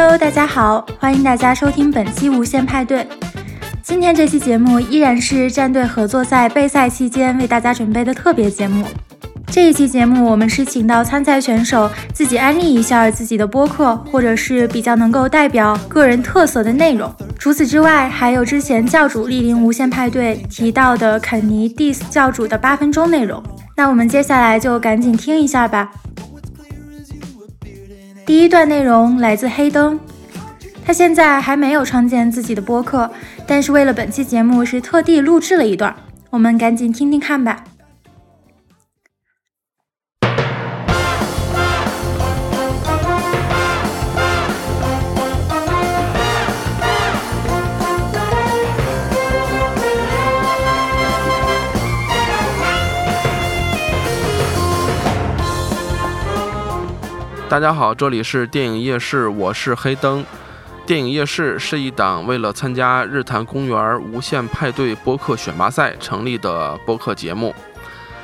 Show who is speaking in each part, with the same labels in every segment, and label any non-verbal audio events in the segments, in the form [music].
Speaker 1: Hello，大家好，欢迎大家收听本期无限派对。今天这期节目依然是战队合作赛备赛期间为大家准备的特别节目。这一期节目，我们是请到参赛选手自己安利一下自己的播客，或者是比较能够代表个人特色的内容。除此之外，还有之前教主莅临无限派对提到的肯尼 diss 教主的八分钟内容。那我们接下来就赶紧听一下吧。第一段内容来自黑灯，他现在还没有创建自己的播客，但是为了本期节目是特地录制了一段，我们赶紧听听看吧。
Speaker 2: 大家好，这里是电影夜市，我是黑灯。电影夜市是一档为了参加日坛公园无限派对播客选拔赛成立的播客节目。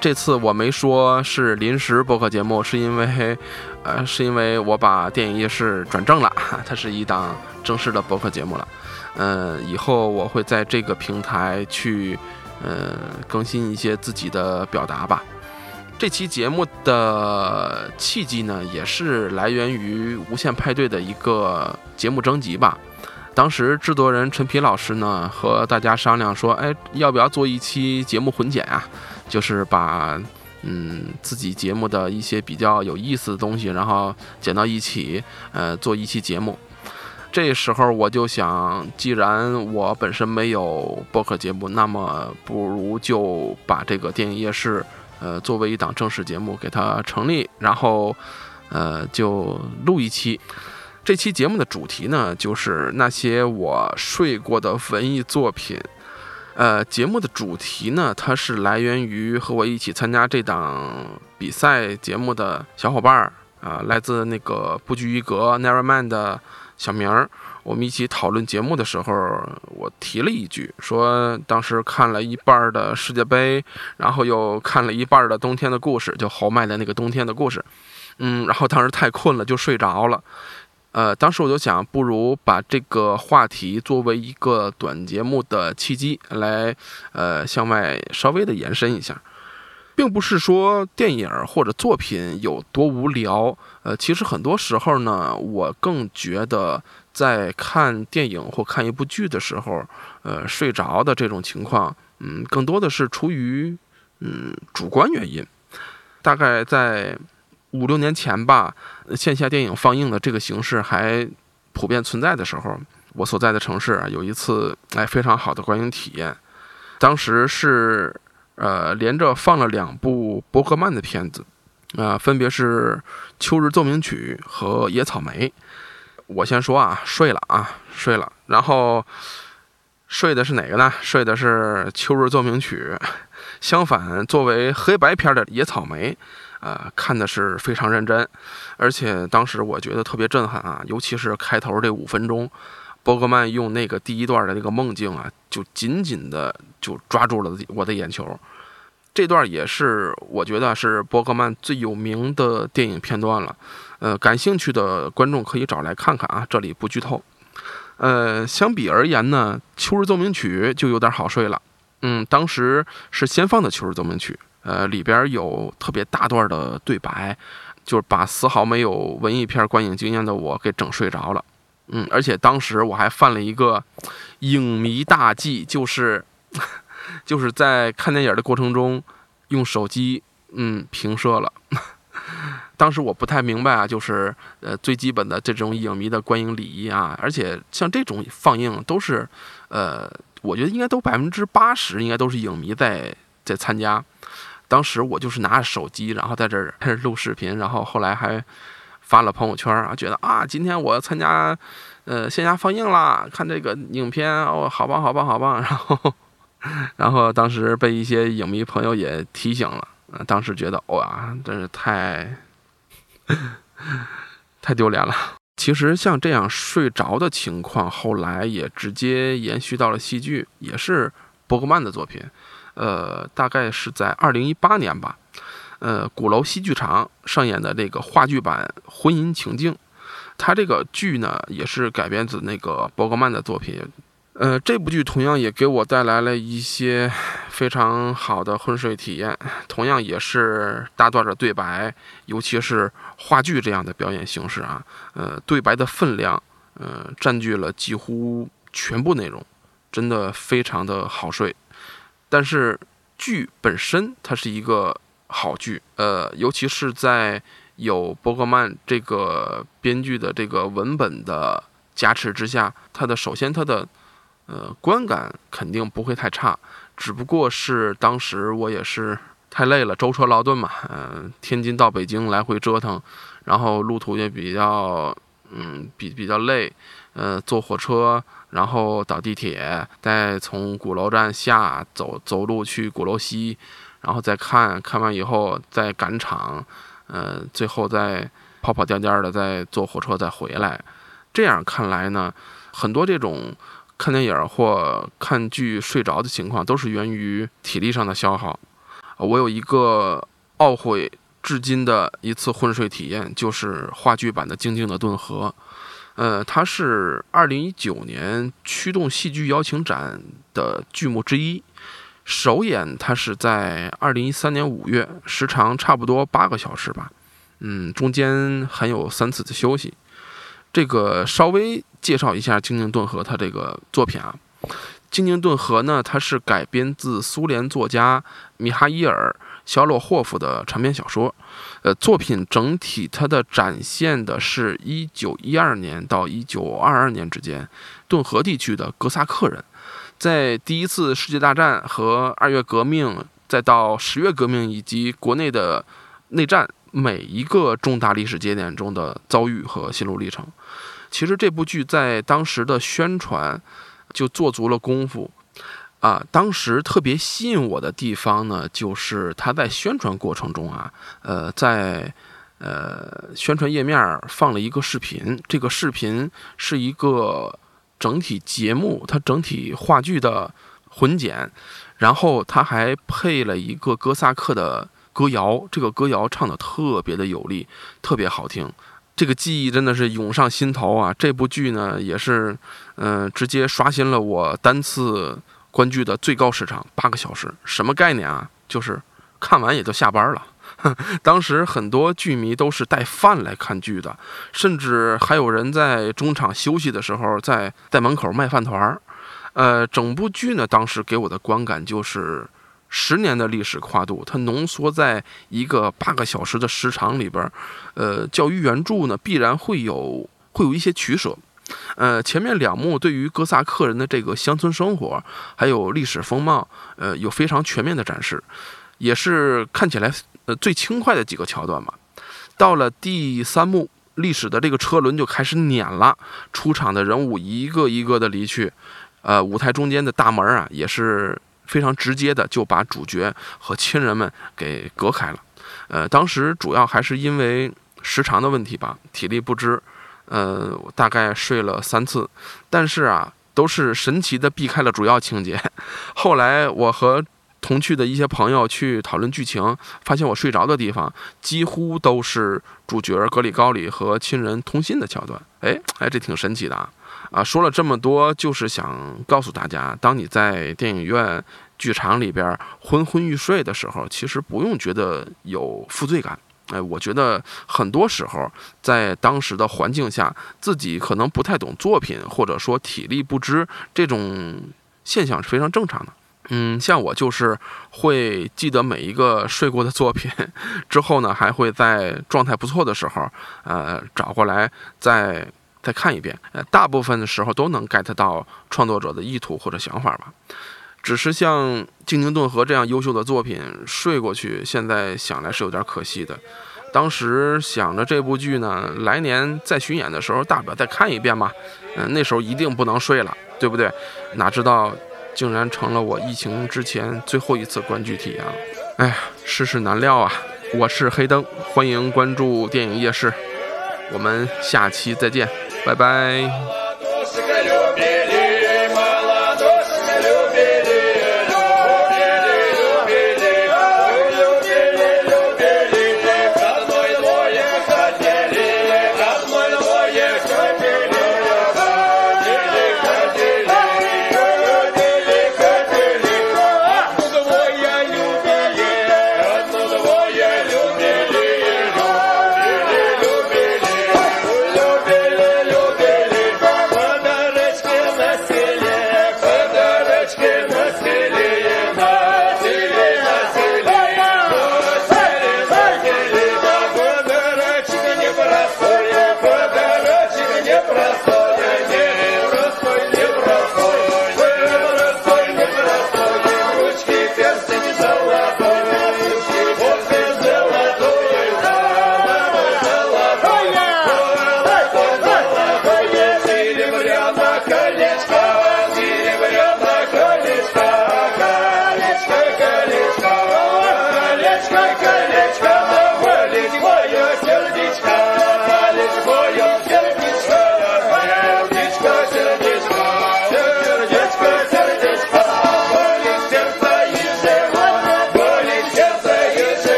Speaker 2: 这次我没说是临时播客节目，是因为，呃，是因为我把电影夜市转正了，[laughs] 它是一档正式的播客节目了。嗯，以后我会在这个平台去，呃，更新一些自己的表达吧。这期节目的契机呢，也是来源于无限派对的一个节目征集吧。当时制作人陈皮老师呢和大家商量说：“哎，要不要做一期节目混剪啊？就是把嗯自己节目的一些比较有意思的东西，然后剪到一起，呃，做一期节目。”这时候我就想，既然我本身没有播客节目，那么不如就把这个电影夜市。呃，作为一档正式节目给它成立，然后，呃，就录一期。这期节目的主题呢，就是那些我睡过的文艺作品。呃，节目的主题呢，它是来源于和我一起参加这档比赛节目的小伙伴儿啊，来自那个不拘一格 Nevermind 的小明儿。我们一起讨论节目的时候，我提了一句，说当时看了一半的世界杯，然后又看了一半的冬天的故事，就豪迈的那个冬天的故事，嗯，然后当时太困了就睡着了，呃，当时我就想，不如把这个话题作为一个短节目的契机来，呃，向外稍微的延伸一下，并不是说电影或者作品有多无聊，呃，其实很多时候呢，我更觉得。在看电影或看一部剧的时候，呃，睡着的这种情况，嗯，更多的是出于嗯主观原因。大概在五六年前吧，线下电影放映的这个形式还普遍存在的时候，我所在的城市啊，有一次哎非常好的观影体验。当时是呃连着放了两部伯格曼的片子，啊，分别是《秋日奏鸣曲》和《野草莓》。我先说啊，睡了啊，睡了。然后睡的是哪个呢？睡的是《秋日奏鸣曲》。相反，作为黑白片的《野草莓》，呃，看的是非常认真，而且当时我觉得特别震撼啊，尤其是开头这五分钟，伯格曼用那个第一段的那个梦境啊，就紧紧的就抓住了我的眼球。这段也是我觉得是伯格曼最有名的电影片段了。呃，感兴趣的观众可以找来看看啊，这里不剧透。呃，相比而言呢，《秋日奏鸣曲》就有点好睡了。嗯，当时是先放的《秋日奏鸣曲》，呃，里边有特别大段的对白，就是把丝毫没有文艺片观影经验的我给整睡着了。嗯，而且当时我还犯了一个影迷大忌，就是 [laughs] 就是在看电影的过程中用手机嗯平射了。[laughs] 当时我不太明白啊，就是呃最基本的这种影迷的观影礼仪啊，而且像这种放映都是，呃，我觉得应该都百分之八十应该都是影迷在在参加。当时我就是拿着手机，然后在这儿开 [laughs] 始录视频，然后后来还发了朋友圈啊，觉得啊今天我参加呃线下放映啦，看这个影片哦好棒好棒好棒，[laughs] 然后然后当时被一些影迷朋友也提醒了，当时觉得哇真是太。太丢脸了。其实像这样睡着的情况，后来也直接延续到了戏剧，也是伯格曼的作品。呃，大概是在二零一八年吧。呃，鼓楼戏剧场上演的这个话剧版《婚姻情境》，它这个剧呢，也是改编自那个伯格曼的作品。呃，这部剧同样也给我带来了一些非常好的昏睡体验，同样也是大段的对白，尤其是话剧这样的表演形式啊，呃，对白的分量，呃，占据了几乎全部内容，真的非常的好睡。但是剧本身它是一个好剧，呃，尤其是在有伯格曼这个编剧的这个文本的加持之下，它的首先它的。呃，观感肯定不会太差，只不过是当时我也是太累了，舟车劳顿嘛，嗯，天津到北京来回折腾，然后路途也比较，嗯，比比较累，呃，坐火车，然后倒地铁，再从鼓楼站下走走路去鼓楼西，然后再看看完以后再赶场，呃，最后再跑跑颠颠的再坐火车再回来，这样看来呢，很多这种。看电影或看剧睡着的情况，都是源于体力上的消耗。我有一个懊悔至今的一次昏睡体验，就是话剧版的《静静的顿河》。呃，它是二零一九年驱动戏剧邀请展的剧目之一。首演它是在二零一三年五月，时长差不多八个小时吧。嗯，中间还有三次的休息。这个稍微介绍一下《静静顿河》它这个作品啊，《静静顿河》呢，它是改编自苏联作家米哈伊尔·肖洛霍夫的长篇小说。呃，作品整体它的展现的是一九一二年到一九二二年之间，顿河地区的哥萨克人，在第一次世界大战和二月革命，再到十月革命以及国内的内战。每一个重大历史节点中的遭遇和心路历程，其实这部剧在当时的宣传就做足了功夫啊。当时特别吸引我的地方呢，就是他在宣传过程中啊，呃，在呃宣传页面放了一个视频，这个视频是一个整体节目，它整体话剧的混剪，然后它还配了一个哥萨克的。歌谣，这个歌谣唱的特别的有力，特别好听，这个记忆真的是涌上心头啊！这部剧呢，也是，嗯，直接刷新了我单次观剧的最高时长，八个小时。什么概念啊？就是看完也就下班了。[laughs] 当时很多剧迷都是带饭来看剧的，甚至还有人在中场休息的时候，在在门口卖饭团儿。呃，整部剧呢，当时给我的观感就是。十年的历史跨度，它浓缩在一个八个小时的时长里边。呃，教育原著呢，必然会有会有一些取舍。呃，前面两幕对于哥萨克人的这个乡村生活，还有历史风貌，呃，有非常全面的展示，也是看起来呃最轻快的几个桥段嘛。到了第三幕，历史的这个车轮就开始碾了，出场的人物一个一个的离去，呃，舞台中间的大门啊，也是。非常直接的就把主角和亲人们给隔开了，呃，当时主要还是因为时长的问题吧，体力不支，呃，大概睡了三次，但是啊，都是神奇的避开了主要情节。[laughs] 后来我和同去的一些朋友去讨论剧情，发现我睡着的地方几乎都是主角格里高里和亲人通信的桥段。哎哎，这挺神奇的啊。啊，说了这么多，就是想告诉大家，当你在电影院、剧场里边昏昏欲睡的时候，其实不用觉得有负罪感。哎，我觉得很多时候在当时的环境下，自己可能不太懂作品，或者说体力不支，这种现象是非常正常的。嗯，像我就是会记得每一个睡过的作品，[laughs] 之后呢，还会在状态不错的时候，呃，找过来再。再看一遍，呃，大部分的时候都能 get 到创作者的意图或者想法吧。只是像《静静顿河》这样优秀的作品，睡过去，现在想来是有点可惜的。当时想着这部剧呢，来年再巡演的时候，大不了再看一遍嘛。嗯，那时候一定不能睡了，对不对？哪知道竟然成了我疫情之前最后一次观剧体验了。哎呀，世事难料啊！我是黑灯，欢迎关注电影夜市，我们下期再见。拜拜。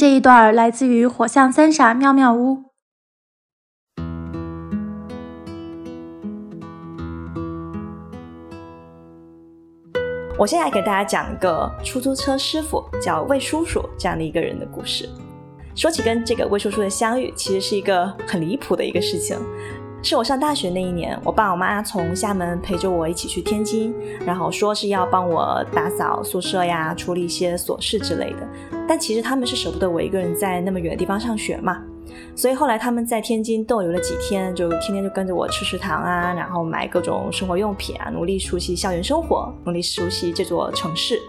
Speaker 1: 这一段来自于《火象三傻妙妙屋》。
Speaker 3: 我现在给大家讲一个出租车师傅叫魏叔叔这样的一个人的故事。说起跟这个魏叔叔的相遇，其实是一个很离谱的一个事情。是我上大学那一年，我爸我妈从厦门陪着我一起去天津，然后说是要帮我打扫宿舍呀，处理一些琐事之类的。但其实他们是舍不得我一个人在那么远的地方上学嘛，所以后来他们在天津逗留了几天，就天天就跟着我吃食堂啊，然后买各种生活用品啊，努力熟悉校园生活，努力熟悉这座城市。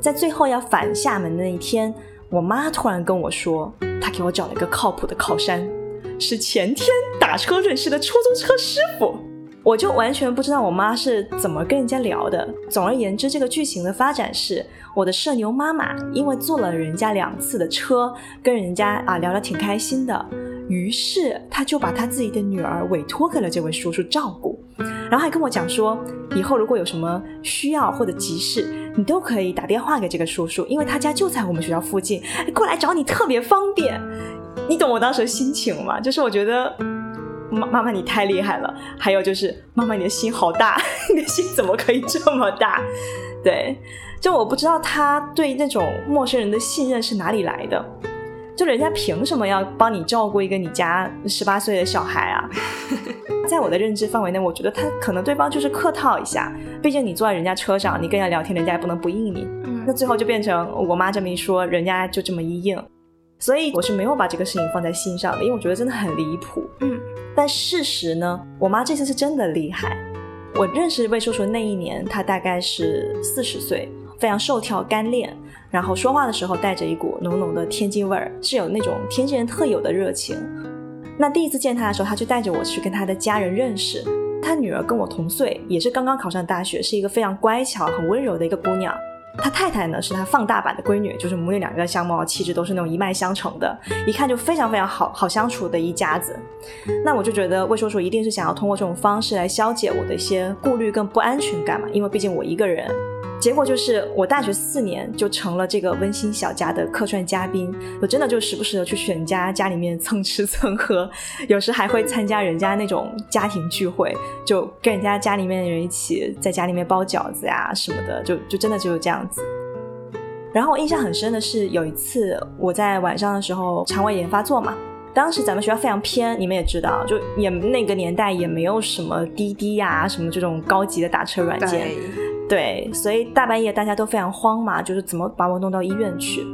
Speaker 3: 在最后要返厦门的那一天，我妈突然跟我说，她给我找了一个靠谱的靠山。是前天打车认识的出租车师傅，我就完全不知道我妈是怎么跟人家聊的。总而言之，这个剧情的发展是，我的社牛妈妈因为坐了人家两次的车，跟人家啊聊得挺开心的，于是她就把她自己的女儿委托给了这位叔叔照顾，然后还跟我讲说，以后如果有什么需要或者急事，你都可以打电话给这个叔叔，因为他家就在我们学校附近，过来找你特别方便。你懂我当时的心情吗？就是我觉得妈妈妈你太厉害了，还有就是妈妈你的心好大，[laughs] 你的心怎么可以这么大？对，就我不知道他对那种陌生人的信任是哪里来的，就人家凭什么要帮你照顾一个你家十八岁的小孩啊？[laughs] 在我的认知范围内，我觉得他可能对方就是客套一下，毕竟你坐在人家车上，你跟人家聊天，人家也不能不应你。那最后就变成我妈这么一说，人家就这么一应。所以我是没有把这个事情放在心上的，因为我觉得真的很离谱。嗯，但事实呢，我妈这次是真的厉害。我认识魏叔叔那一年，他大概是四十岁，非常瘦挑干练，然后说话的时候带着一股浓浓的天津味儿，是有那种天津人特有的热情。那第一次见他的时候，他就带着我去跟他的家人认识。他女儿跟我同岁，也是刚刚考上大学，是一个非常乖巧、很温柔的一个姑娘。他太太呢是他放大版的闺女，就是母女两个相貌气质都是那种一脉相承的，一看就非常非常好好相处的一家子。那我就觉得魏叔叔一定是想要通过这种方式来消解我的一些顾虑跟不安全感嘛，因为毕竟我一个人。结果就是我大学四年就成了这个温馨小家的客串嘉宾，我真的就时不时的去选家家里面蹭吃蹭喝，有时还会参加人家那种家庭聚会，就跟人家家里面的人一起在家里面包饺子呀什么的，就就真的就是这样子。然后我印象很深的是有一次我在晚上的时候肠胃炎发作嘛，当时咱们学校非常偏，你们也知道，就也那个年代也没有什么滴滴呀什么这种高级的打车软件。对，所以大半夜大家都非常慌嘛，就是怎么把我弄到医院去。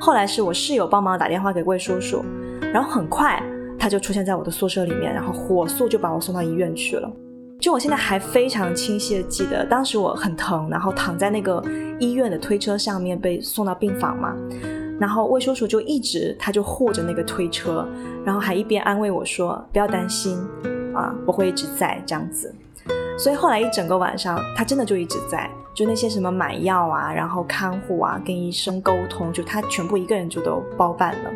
Speaker 3: 后来是我室友帮忙打电话给魏叔叔，然后很快他就出现在我的宿舍里面，然后火速就把我送到医院去了。就我现在还非常清晰的记得，当时我很疼，然后躺在那个医院的推车上面被送到病房嘛，然后魏叔叔就一直他就护着那个推车，然后还一边安慰我说不要担心啊，我会一直在这样子。所以后来一整个晚上，他真的就一直在，就那些什么买药啊，然后看护啊，跟医生沟通，就他全部一个人就都包办了。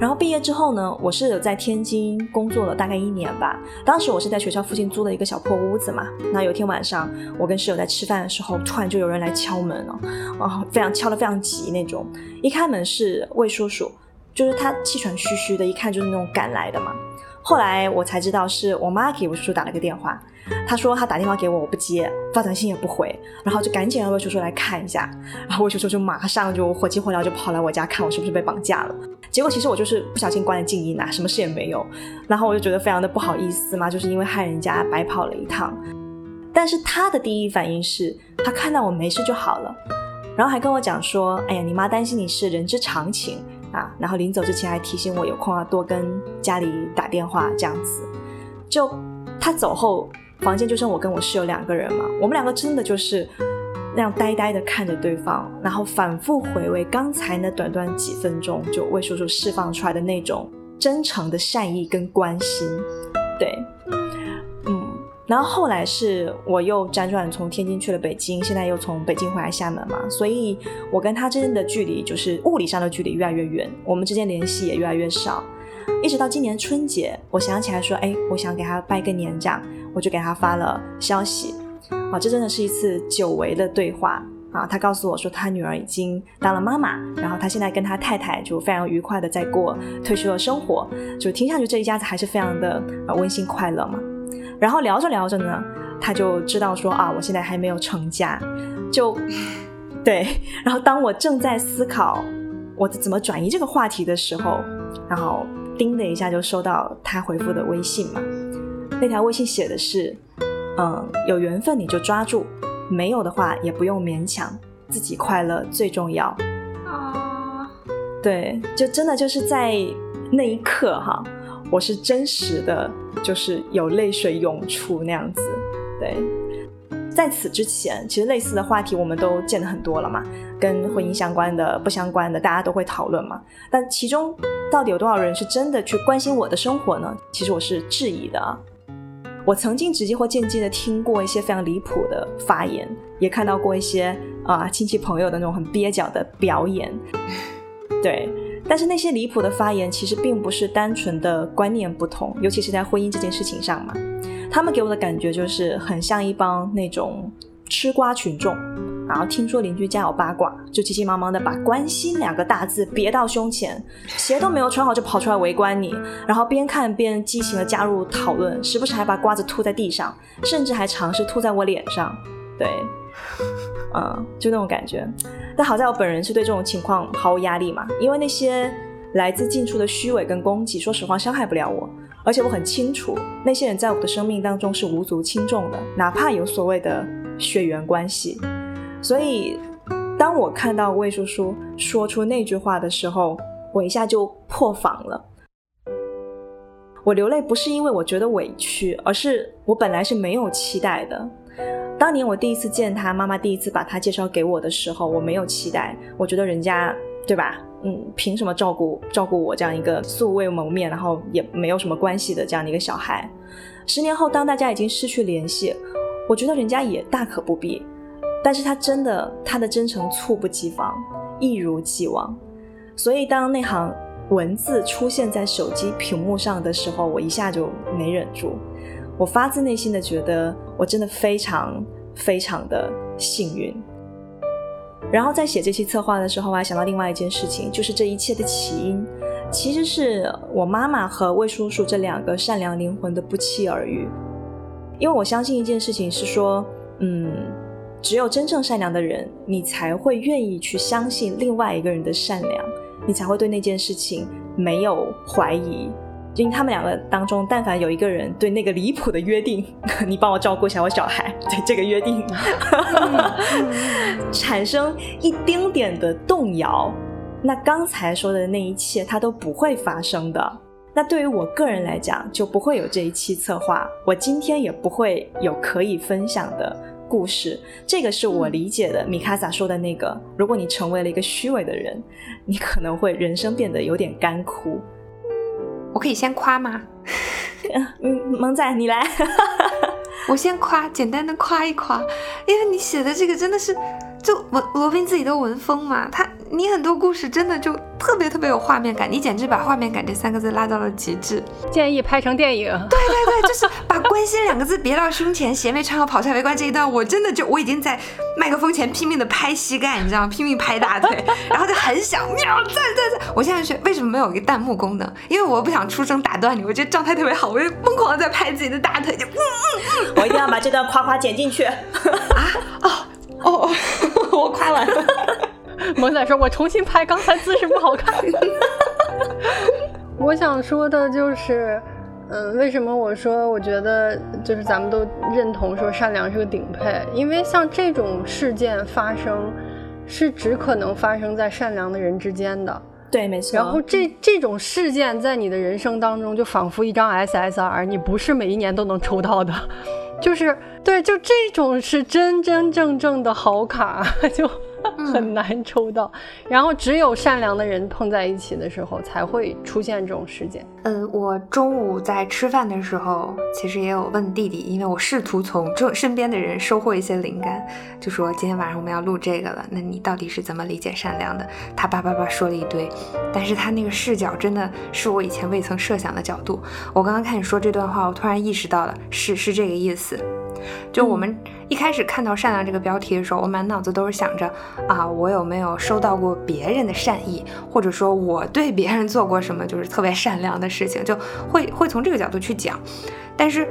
Speaker 3: 然后毕业之后呢，我是有在天津工作了大概一年吧。当时我是在学校附近租了一个小破屋子嘛。那有天晚上，我跟室友在吃饭的时候，突然就有人来敲门了，然后，非常敲得非常急那种。一开门是魏叔叔，就是他气喘吁吁的，一看就是那种赶来的嘛。后来我才知道是我妈给魏叔叔打了个电话。他说他打电话给我，我不接，发短信也不回，然后就赶紧让魏叔叔来看一下，然后魏叔叔就马上就火急火燎就跑来我家看我是不是被绑架了。结果其实我就是不小心关了静音啊，什么事也没有。然后我就觉得非常的不好意思嘛，就是因为害人家白跑了一趟。但是他的第一反应是他看到我没事就好了，然后还跟我讲说，哎呀，你妈担心你是人之常情啊。然后临走之前还提醒我有空要多跟家里打电话这样子。就他走后。房间就剩我跟我室友两个人嘛，我们两个真的就是那样呆呆的看着对方，然后反复回味刚才那短短几分钟就魏叔叔释放出来的那种真诚的善意跟关心。对，嗯然后后来是我又辗转从天津去了北京，现在又从北京回来厦门嘛，所以我跟他之间的距离就是物理上的距离越来越远，我们之间联系也越来越少。一直到今年春节，我想起来说，哎，我想给他拜个年这样，我就给他发了消息。啊，这真的是一次久违的对话啊！他告诉我说，他女儿已经当了妈妈，然后他现在跟他太太就非常愉快的在过退休的生活，就听上去这一家子还是非常的温馨快乐嘛。然后聊着聊着呢，他就知道说啊，我现在还没有成家，就 [laughs] 对。然后当我正在思考我怎么转移这个话题的时候，然后叮的一下就收到他回复的微信嘛，那条微信写的是。嗯，有缘分你就抓住，没有的话也不用勉强，自己快乐最重要。啊，对，就真的就是在那一刻哈，我是真实的，就是有泪水涌出那样子。对，在此之前，其实类似的话题我们都见得很多了嘛，跟婚姻相关的、不相关的，大家都会讨论嘛。但其中到底有多少人是真的去关心我的生活呢？其实我是质疑的啊。我曾经直接或间接的听过一些非常离谱的发言，也看到过一些啊亲戚朋友的那种很蹩脚的表演，[laughs] 对。但是那些离谱的发言其实并不是单纯的观念不同，尤其是在婚姻这件事情上嘛，他们给我的感觉就是很像一帮那种吃瓜群众。然后听说邻居家有八卦，就急急忙忙的把“关心”两个大字别到胸前，鞋都没有穿好就跑出来围观你，然后边看边激情的加入讨论，时不时还把瓜子吐在地上，甚至还尝试吐在我脸上。对，嗯，就那种感觉。但好在我本人是对这种情况毫无压力嘛，因为那些来自近处的虚伪跟攻击，说实话伤害不了我，而且我很清楚那些人在我的生命当中是无足轻重的，哪怕有所谓的血缘关系。所以，当我看到魏叔叔说出那句话的时候，我一下就破防了。我流泪不是因为我觉得委屈，而是我本来是没有期待的。当年我第一次见他，妈妈第一次把他介绍给我的时候，我没有期待，我觉得人家对吧？嗯，凭什么照顾照顾我这样一个素未谋面，然后也没有什么关系的这样的一个小孩？十年后，当大家已经失去联系，我觉得人家也大可不必。但是他真的，他的真诚猝不及防，一如既往。所以当那行文字出现在手机屏幕上的时候，我一下就没忍住。我发自内心的觉得，我真的非常非常的幸运。然后在写这期策划的时候，我还想到另外一件事情，就是这一切的起因，其实是我妈妈和魏叔叔这两个善良灵魂的不期而遇。因为我相信一件事情是说，嗯。只有真正善良的人，你才会愿意去相信另外一个人的善良，你才会对那件事情没有怀疑。因为他们两个当中，但凡有一个人对那个离谱的约定，[laughs] 你帮我照顾一下我小孩，对 [laughs] 这个约定 [laughs] 产生一丁点的动摇，那刚才说的那一切，它都不会发生的。那对于我个人来讲，就不会有这一期策划，我今天也不会有可以分享的。故事，这个是我理解的。米卡萨说的那个，如果你成为了一个虚伪的人，你可能会人生变得有点干枯。
Speaker 4: 我可以先夸吗？
Speaker 3: 嗯，萌仔你来，[laughs]
Speaker 4: 我先夸，简单的夸一夸，因为你写的这个真的是。就文罗宾自己的文风嘛，他你很多故事真的就特别特别有画面感，你简直把画面感这三个字拉到了极致。
Speaker 5: 建议拍成电影。
Speaker 4: 对对对，就是把关心两个字别到胸前，鞋没穿好跑出来围观这一段，我真的就我已经在麦克风前拼命的拍膝盖，你知道吗？拼命拍大腿，然后就很想喵赞赞赞。我现在学为什么没有一个弹幕功能？因为我不想出声打断你，我觉得状态特别好，我就疯狂的在拍自己的大腿，就嗯嗯
Speaker 3: 嗯，我一定要把这段夸夸剪进去。[laughs] 啊
Speaker 4: 哦哦。我夸完了，[laughs] [laughs]
Speaker 5: 萌仔说：“我重新拍，刚才姿势不好看。[laughs] ”我想说的就是，嗯，为什么我说我觉得就是咱们都认同说善良是个顶配？因为像这种事件发生，是只可能发生在善良的人之间的。
Speaker 3: 对，没错。
Speaker 5: 然后这这种事件在你的人生当中，就仿佛一张 SSR，你不是每一年都能抽到的。[laughs] 就是对，就这种是真真正正的好卡，[laughs] 就很难抽到。然后只有善良的人碰在一起的时候，才会出现这种事件。
Speaker 4: 嗯，我中午在吃饭的时候，其实也有问弟弟，因为我试图从这身边的人收获一些灵感，就说今天晚上我们要录这个了，那你到底是怎么理解善良的？他叭叭叭说了一堆，但是他那个视角真的是我以前未曾设想的角度。我刚刚看你说这段话，我突然意识到了，是是这个意思。就我们一开始看到“善良”这个标题的时候，我满脑子都是想着啊，我有没有收到过别人的善意，或者说我对别人做过什么就是特别善良的事情，就会会从这个角度去讲。但是，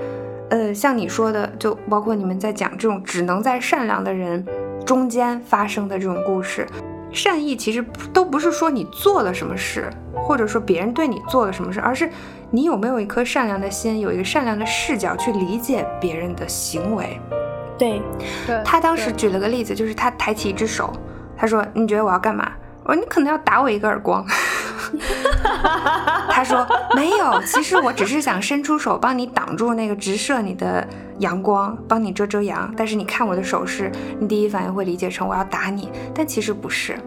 Speaker 4: 呃，像你说的，就包括你们在讲这种只能在善良的人中间发生的这种故事，善意其实都不是说你做了什么事，或者说别人对你做了什么事，而是。你有没有一颗善良的心，有一个善良的视角去理解别人的行为？
Speaker 3: 对，
Speaker 4: 他当时举了个例子，就是他抬起一只手，他说：“你觉得我要干嘛？”我说：“你可能要打我一个耳光。[laughs] ”他说没有，其实我只是想伸出手帮你挡住那个直射你的阳光，帮你遮遮阳。但是你看我的手势，你第一反应会理解成我要打你，但其实不是。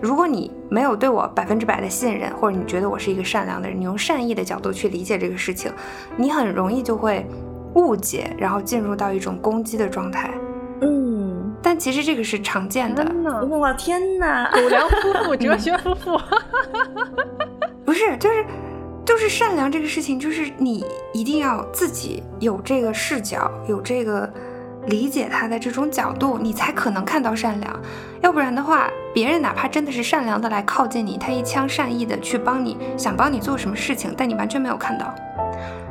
Speaker 4: 如果你没有对我百分之百的信任，或者你觉得我是一个善良的人，你用善意的角度去理解这个事情，你很容易就会误解，然后进入到一种攻击的状态。但其实这个是常见的。
Speaker 3: 哇天哪！
Speaker 5: 狗粮夫妇、[laughs] 哲学夫妇，[laughs]
Speaker 4: 不是，就是就是善良这个事情，就是你一定要自己有这个视角，有这个理解他的这种角度，你才可能看到善良。要不然的话，别人哪怕真的是善良的来靠近你，他一腔善意的去帮你，想帮你做什么事情，但你完全没有看到。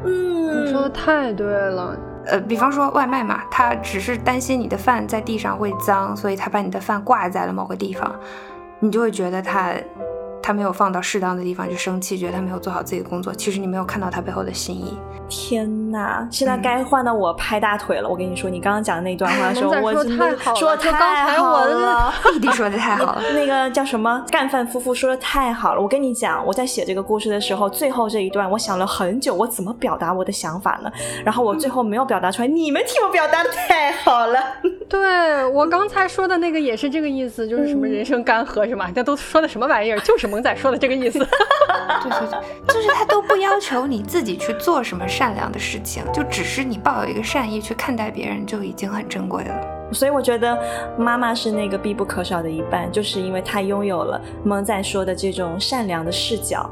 Speaker 5: 嗯，你说的太对了。
Speaker 4: 呃，比方说外卖嘛，他只是担心你的饭在地上会脏，所以他把你的饭挂在了某个地方，你就会觉得他。他没有放到适当的地方就生气，觉得他没有做好自己的工作。其实你没有看到他背后的心意。
Speaker 3: 天哪，现在该换到我拍大腿了。我跟你说，你刚刚讲的那段话，
Speaker 5: 说
Speaker 3: 我
Speaker 5: 太好了，
Speaker 3: 说太好了，
Speaker 4: 弟弟说的太好了。
Speaker 3: 那个叫什么干饭夫妇说的太好了。我跟你讲，我在写这个故事的时候，最后这一段我想了很久，我怎么表达我的想法呢？然后我最后没有表达出来，你们替我表达的太好了。[laughs]
Speaker 5: 对我刚才说的那个也是这个意思，就是什么人生干涸是吗？那都说的什么玩意儿？就是萌仔说的这个意思。[laughs]
Speaker 4: 对对对，就是他都不要求你自己去做什么善良的事情，就只是你抱有一个善意去看待别人，就已经很珍贵了。
Speaker 3: 所以我觉得妈妈是那个必不可少的一半，就是因为她拥有了萌仔说的这种善良的视角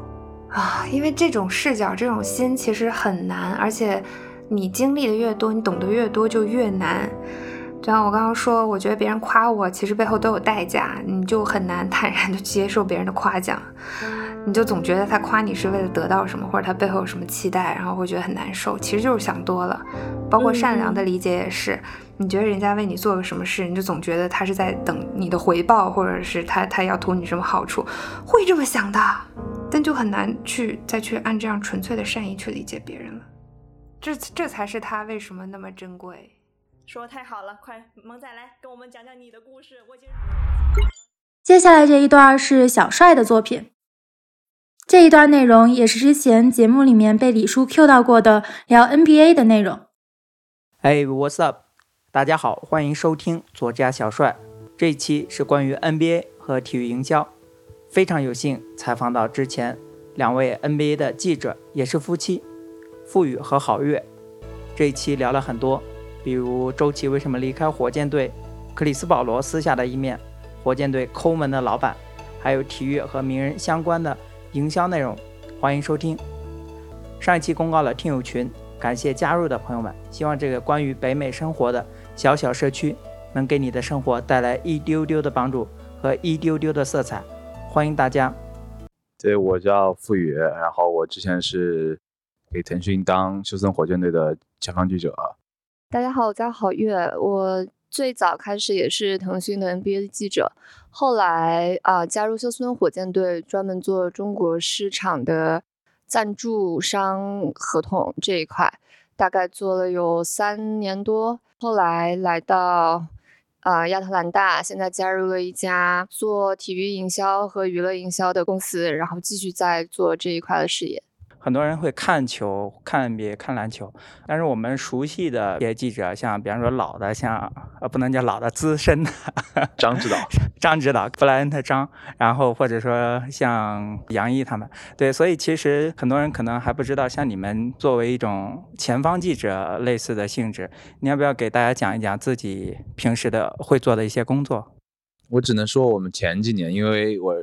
Speaker 4: 啊。因为这种视角、这种心其实很难，而且你经历的越多，你懂得越多，就越难。就像我刚刚说，我觉得别人夸我，其实背后都有代价，你就很难坦然的接受别人的夸奖，你就总觉得他夸你是为了得到什么，或者他背后有什么期待，然后会觉得很难受。其实就是想多了。包括善良的理解也是，你觉得人家为你做个什么事，你就总觉得他是在等你的回报，或者是他他要图你什么好处，会这么想的，但就很难去再去按这样纯粹的善意去理解别人了。这这才是他为什么那么珍贵。
Speaker 3: 说太好了，快萌仔来跟我们讲讲你的故事。我已经。
Speaker 1: 接下来这一段是小帅的作品，这一段内容也是之前节目里面被李叔 Q 到过的聊 NBA 的内容。
Speaker 6: Hey, what's up？大家好，欢迎收听作家小帅。这一期是关于 NBA 和体育营销，非常有幸采访到之前两位 NBA 的记者，也是夫妻，付宇和郝月。这一期聊了很多。比如周琦为什么离开火箭队，克里斯保罗私下的一面，火箭队抠门的老板，还有体育和名人相关的营销内容，欢迎收听。上一期公告了听友群，感谢加入的朋友们。希望这个关于北美生活的小小社区，能给你的生活带来一丢丢的帮助和一丢丢的色彩。欢迎大家。
Speaker 7: 对，我叫付宇，然后我之前是给腾讯当休斯顿火箭队的前方记者。
Speaker 8: 大家好，我叫郝月。我最早开始也是腾讯的 NBA 的记者，后来啊加入休斯顿火箭队，专门做中国市场的赞助商合同这一块，大概做了有三年多。后来来到啊亚特兰大，现在加入了一家做体育营销和娱乐营销的公司，然后继续在做这一块的事业。
Speaker 6: 很多人会看球、看 NBA、看篮球，但是我们熟悉的一些记者，像比方说老的，像呃不能叫老的，资深的 [laughs]
Speaker 7: 张指导，
Speaker 6: 张指导，布莱恩特张，然后或者说像杨毅他们，对，所以其实很多人可能还不知道，像你们作为一种前方记者类似的性质，你要不要给大家讲一讲自己平时的会做的一些工作？
Speaker 7: 我只能说我们前几年，因为我。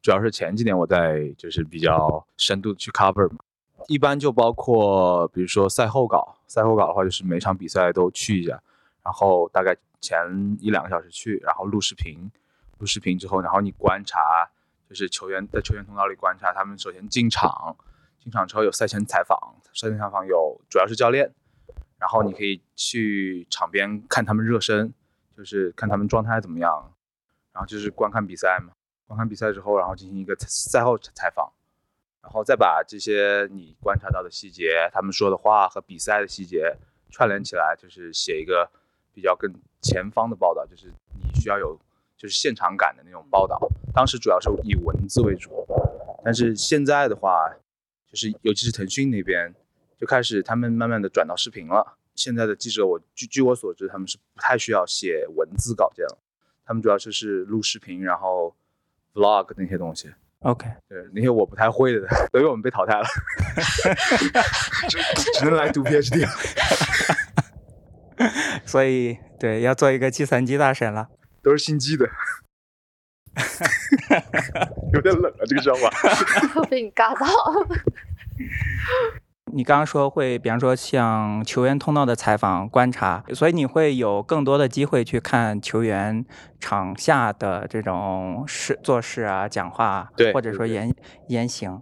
Speaker 7: 主要是前几年我在就是比较深度去 cover 嘛，一般就包括比如说赛后稿，赛后稿的话就是每场比赛都去一下，然后大概前一两个小时去，然后录视频，录视频之后，然后你观察，就是球员在球员通道里观察他们首先进场，进场之后有赛前采访，赛前采访有主要是教练，然后你可以去场边看他们热身，就是看他们状态怎么样，然后就是观看比赛嘛。观看比赛之后，然后进行一个赛后采访，然后再把这些你观察到的细节、他们说的话和比赛的细节串联起来，就是写一个比较更前方的报道，就是你需要有就是现场感的那种报道。当时主要是以文字为主，但是现在的话，就是尤其是腾讯那边就开始他们慢慢的转到视频了。现在的记者，我据据我所知，他们是不太需要写文字稿件了，他们主要就是录视频，然后。Vlog 那些东西
Speaker 6: ，OK，
Speaker 7: 对那些我不太会的，所以我们被淘汰了，[laughs] 只只能来读 PhD 了。[laughs]
Speaker 6: 所以对，要做一个计算机大神了，
Speaker 7: 都是心机的，[laughs] 有点冷啊，这个笑话，
Speaker 8: 被你尬到。
Speaker 6: 你刚刚说会，比方说像球员通道的采访观察，所以你会有更多的机会去看球员场下的这种事、做事啊、讲话，
Speaker 7: 对，
Speaker 6: 或者说言言行，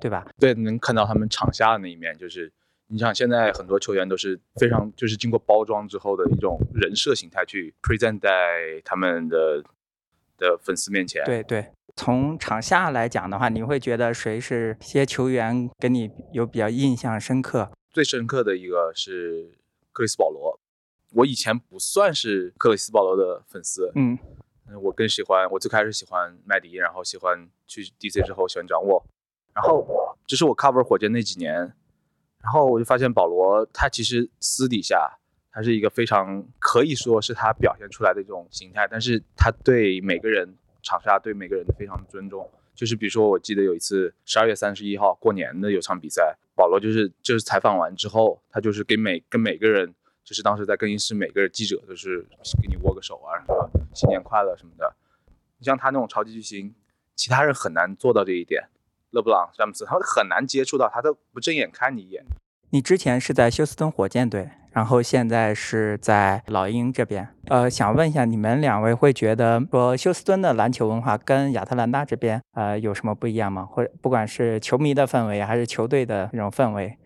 Speaker 6: 对吧？
Speaker 7: 对，能看到他们场下的那一面，就是你想现在很多球员都是非常就是经过包装之后的一种人设形态去 present 在他们的的粉丝面前，
Speaker 6: 对对。从场下来讲的话，你会觉得谁是些球员跟你有比较印象深刻？
Speaker 7: 最深刻的一个是克里斯保罗。我以前不算是克里斯保罗的粉丝，
Speaker 6: 嗯，
Speaker 7: 我更喜欢我最开始喜欢麦迪，然后喜欢去 DC 之后喜欢掌握，然后这是我 cover 火箭那几年，然后我就发现保罗他其实私底下他是一个非常可以说是他表现出来的一种形态，但是他对每个人。场下对每个人都非常的尊重，就是比如说，我记得有一次十二月三十一号过年的有场比赛，保罗就是就是采访完之后，他就是给每跟每个人，就是当时在更衣室每个记者都是给你握个手啊，说新年快乐什么的。你像他那种超级巨星，其他人很难做到这一点。勒布朗、詹姆斯，他很难接触到，他都不正眼看你一眼。
Speaker 6: 你之前是在休斯顿火箭队，然后现在是在老鹰这边。呃，想问一下，你们两位会觉得说休斯顿的篮球文化跟亚特兰大这边呃有什么不一样吗？或者不管是球迷的氛围还是球队的那种氛围？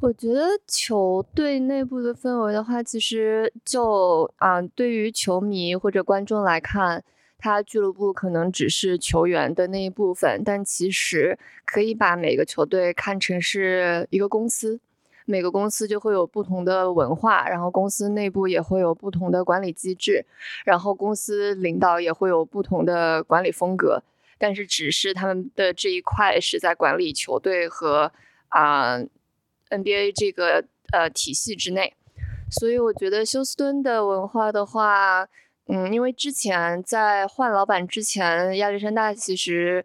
Speaker 8: 我觉得球队内部的氛围的话，其实就啊，对于球迷或者观众来看。他俱乐部可能只是球员的那一部分，但其实可以把每个球队看成是一个公司，每个公司就会有不同的文化，然后公司内部也会有不同的管理机制，然后公司领导也会有不同的管理风格，但是只是他们的这一块是在管理球队和啊 NBA 这个呃体系之内，所以我觉得休斯敦的文化的话。嗯，因为之前在换老板之前，亚历山大其实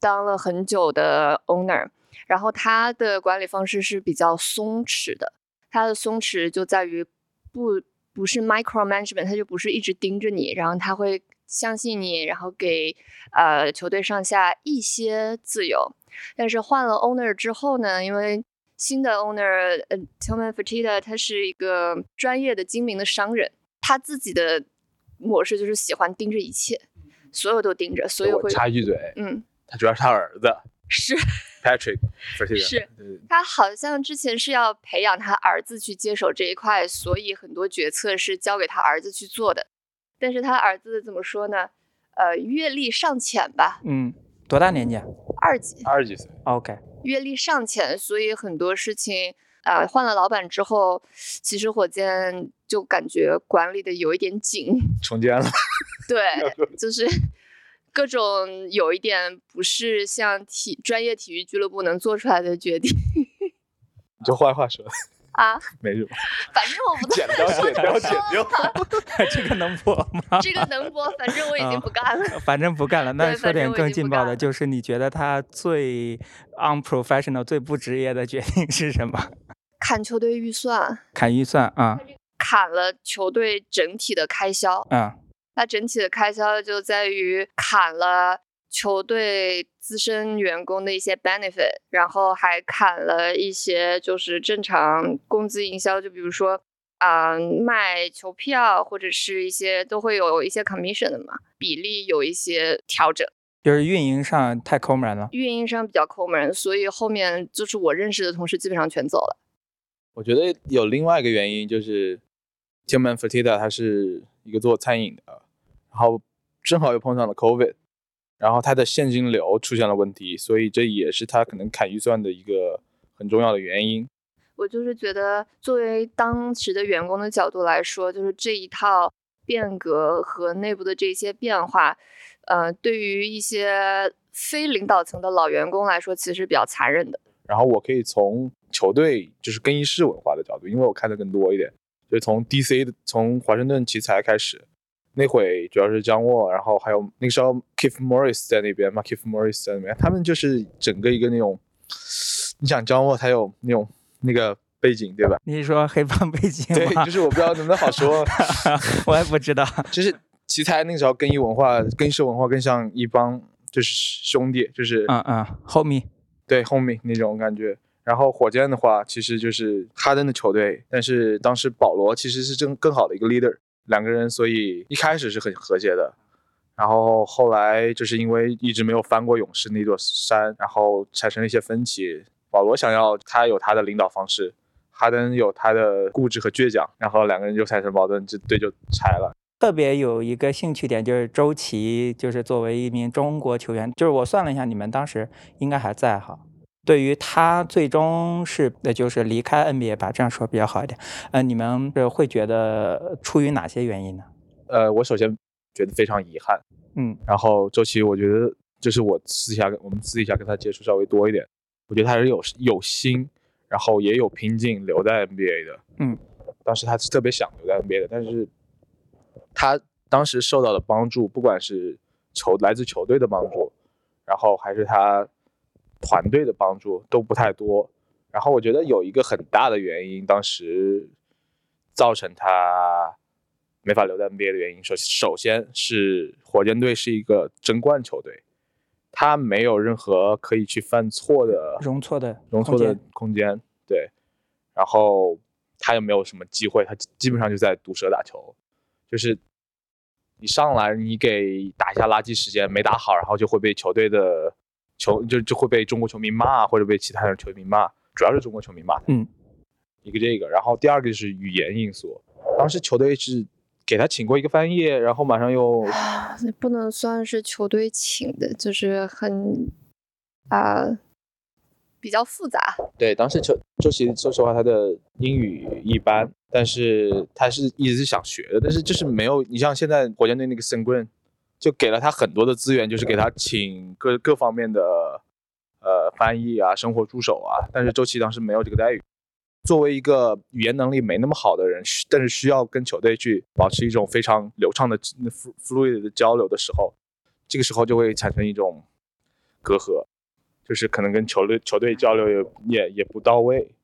Speaker 8: 当了很久的 owner，然后他的管理方式是比较松弛的。他的松弛就在于不不是 micro management，他就不是一直盯着你，然后他会相信你，然后给呃球队上下一些自由。但是换了 owner 之后呢，因为新的 owner 呃 Tillman Fertitta 他是一个专业的精明的商人，他自己的。模式就是喜欢盯着一切，所有都盯着，所以会
Speaker 7: 插一句嘴，
Speaker 8: 嗯，
Speaker 7: 他主要是他儿子 [laughs]
Speaker 8: 是
Speaker 7: Patrick，
Speaker 8: 是，他好像之前是要培养他儿子去接手这一块，所以很多决策是交给他儿子去做的。但是他儿子怎么说呢？呃，阅历尚浅吧。
Speaker 6: 嗯，多大年纪？
Speaker 8: 二几？
Speaker 7: 二十几岁。
Speaker 6: OK，
Speaker 8: 阅历尚浅，所以很多事情。啊，换了老板之后，其实火箭就感觉管理的有一点紧，[laughs]
Speaker 7: 重建了。[laughs]
Speaker 8: 对，就是各种有一点不是像体专业体育俱乐部能做出来的决定 [laughs]
Speaker 7: 就坏话说，
Speaker 8: 啊。
Speaker 7: 没什么，
Speaker 8: 反正我不
Speaker 7: 剪掉，剪掉，剪掉。
Speaker 6: 这个能播吗？
Speaker 8: 这个能播，反正我已经不干了。
Speaker 6: 反正不干了。那说点更劲爆的，就是你觉得他最 unprofessional、最不职业的决定是什么？
Speaker 8: 砍球队预算，
Speaker 6: 砍预算啊
Speaker 8: 砍了球队整体的开销。
Speaker 6: 啊
Speaker 8: 那整体的开销就在于砍了球队资深员工的一些 benefit，然后还砍了一些就是正常工资营销，就比如说啊、卖球票或者是一些都会有一些 commission 的嘛，比例有一些调整。
Speaker 6: 就是运营上太抠门了。
Speaker 8: 运营商比较抠门，所以后面就是我认识的同事基本上全走了。
Speaker 7: 我觉得有另外一个原因就是 t i m a n Fertitta 他是一个做餐饮的，然后正好又碰上了 COVID，然后他的现金流出现了问题，所以这也是他可能砍预算的一个很重要的原因。
Speaker 8: 我就是觉得，作为当时的员工的角度来说，就是这一套变革和内部的这些变化，呃，对于一些非领导层的老员工来说，其实比较残忍的。
Speaker 7: 然后我可以从球队就是更衣室文化的角度，因为我看的更多一点，就是从 DC 的从华盛顿奇才开始，那会主要是江沃，然后还有那个时候 Keith Morris 在那边嘛，Keith Morris 在那边，他们就是整个一个那种，你想江沃他有那种那个背景对吧？
Speaker 6: 你是说黑帮背景
Speaker 7: 对，[laughs] 就是我不知道能不能好说 [laughs] [laughs]
Speaker 6: 我也不知道。
Speaker 7: 就是奇才那个时候更衣文化、更衣室文化更像一帮就是兄弟，就是
Speaker 6: 嗯嗯，后面
Speaker 7: 对 homie 那种感觉。然后火箭的话，其实就是哈登的球队，但是当时保罗其实是更更好的一个 leader，两个人，所以一开始是很和谐的。然后后来就是因为一直没有翻过勇士那座山，然后产生了一些分歧。保罗想要他有他的领导方式，哈登有他的固执和倔强，然后两个人就产生矛盾，这队就拆了。
Speaker 6: 特别有一个兴趣点就是周琦，就是作为一名中国球员，就是我算了一下，你们当时应该还在哈。对于他最终是呃就是离开 NBA 吧，这样说比较好一点。呃，你们是会觉得出于哪些原因呢？
Speaker 7: 呃，我首先觉得非常遗憾，
Speaker 6: 嗯
Speaker 7: 然后周琦，我觉得就是我私下跟我们私底下跟他接触稍微多一点，我觉得他是有有心，然后也有拼劲留在 NBA 的。
Speaker 6: 嗯，
Speaker 7: 当时他是特别想留在 NBA 的，但是他当时受到的帮助，不管是球来自球队的帮助，然后还是他团队的帮助，都不太多。然后我觉得有一个很大的原因，当时造成他没法留在 NBA 的原因，首首先是火箭队是一个争冠球队，他没有任何可以去犯错的
Speaker 6: 容错的
Speaker 7: 容错的空间，对。然后他又没有什么机会，他基基本上就在毒蛇打球，就是你上来你给打一下垃圾时间没打好，然后就会被球队的球就就会被中国球迷骂，或者被其他人球迷骂，主要是中国球迷骂他。
Speaker 6: 嗯，
Speaker 7: 一个这个，然后第二个就是语言因素，当时球队是给他请过一个翻译，然后马上又
Speaker 8: 那不能算是球队请的，就是很啊、比较复杂。
Speaker 7: 对，当时球周琦说实话他的英语一般，但是他是一直是想学的，但是就是没有，你像现在火箭队那个 s e n g r e n 就给了他很多的资源，就是给他请各各方面的呃翻译啊、生活助手啊，但是周琦当时没有这个待遇。作为一个语言能力没那么好的人，但是需要跟球队去保持一种非常流畅的 flu- fluid 的交流的时候，这个时候就会产生一种隔阂，就是可能跟球队球队交流也也也不到位。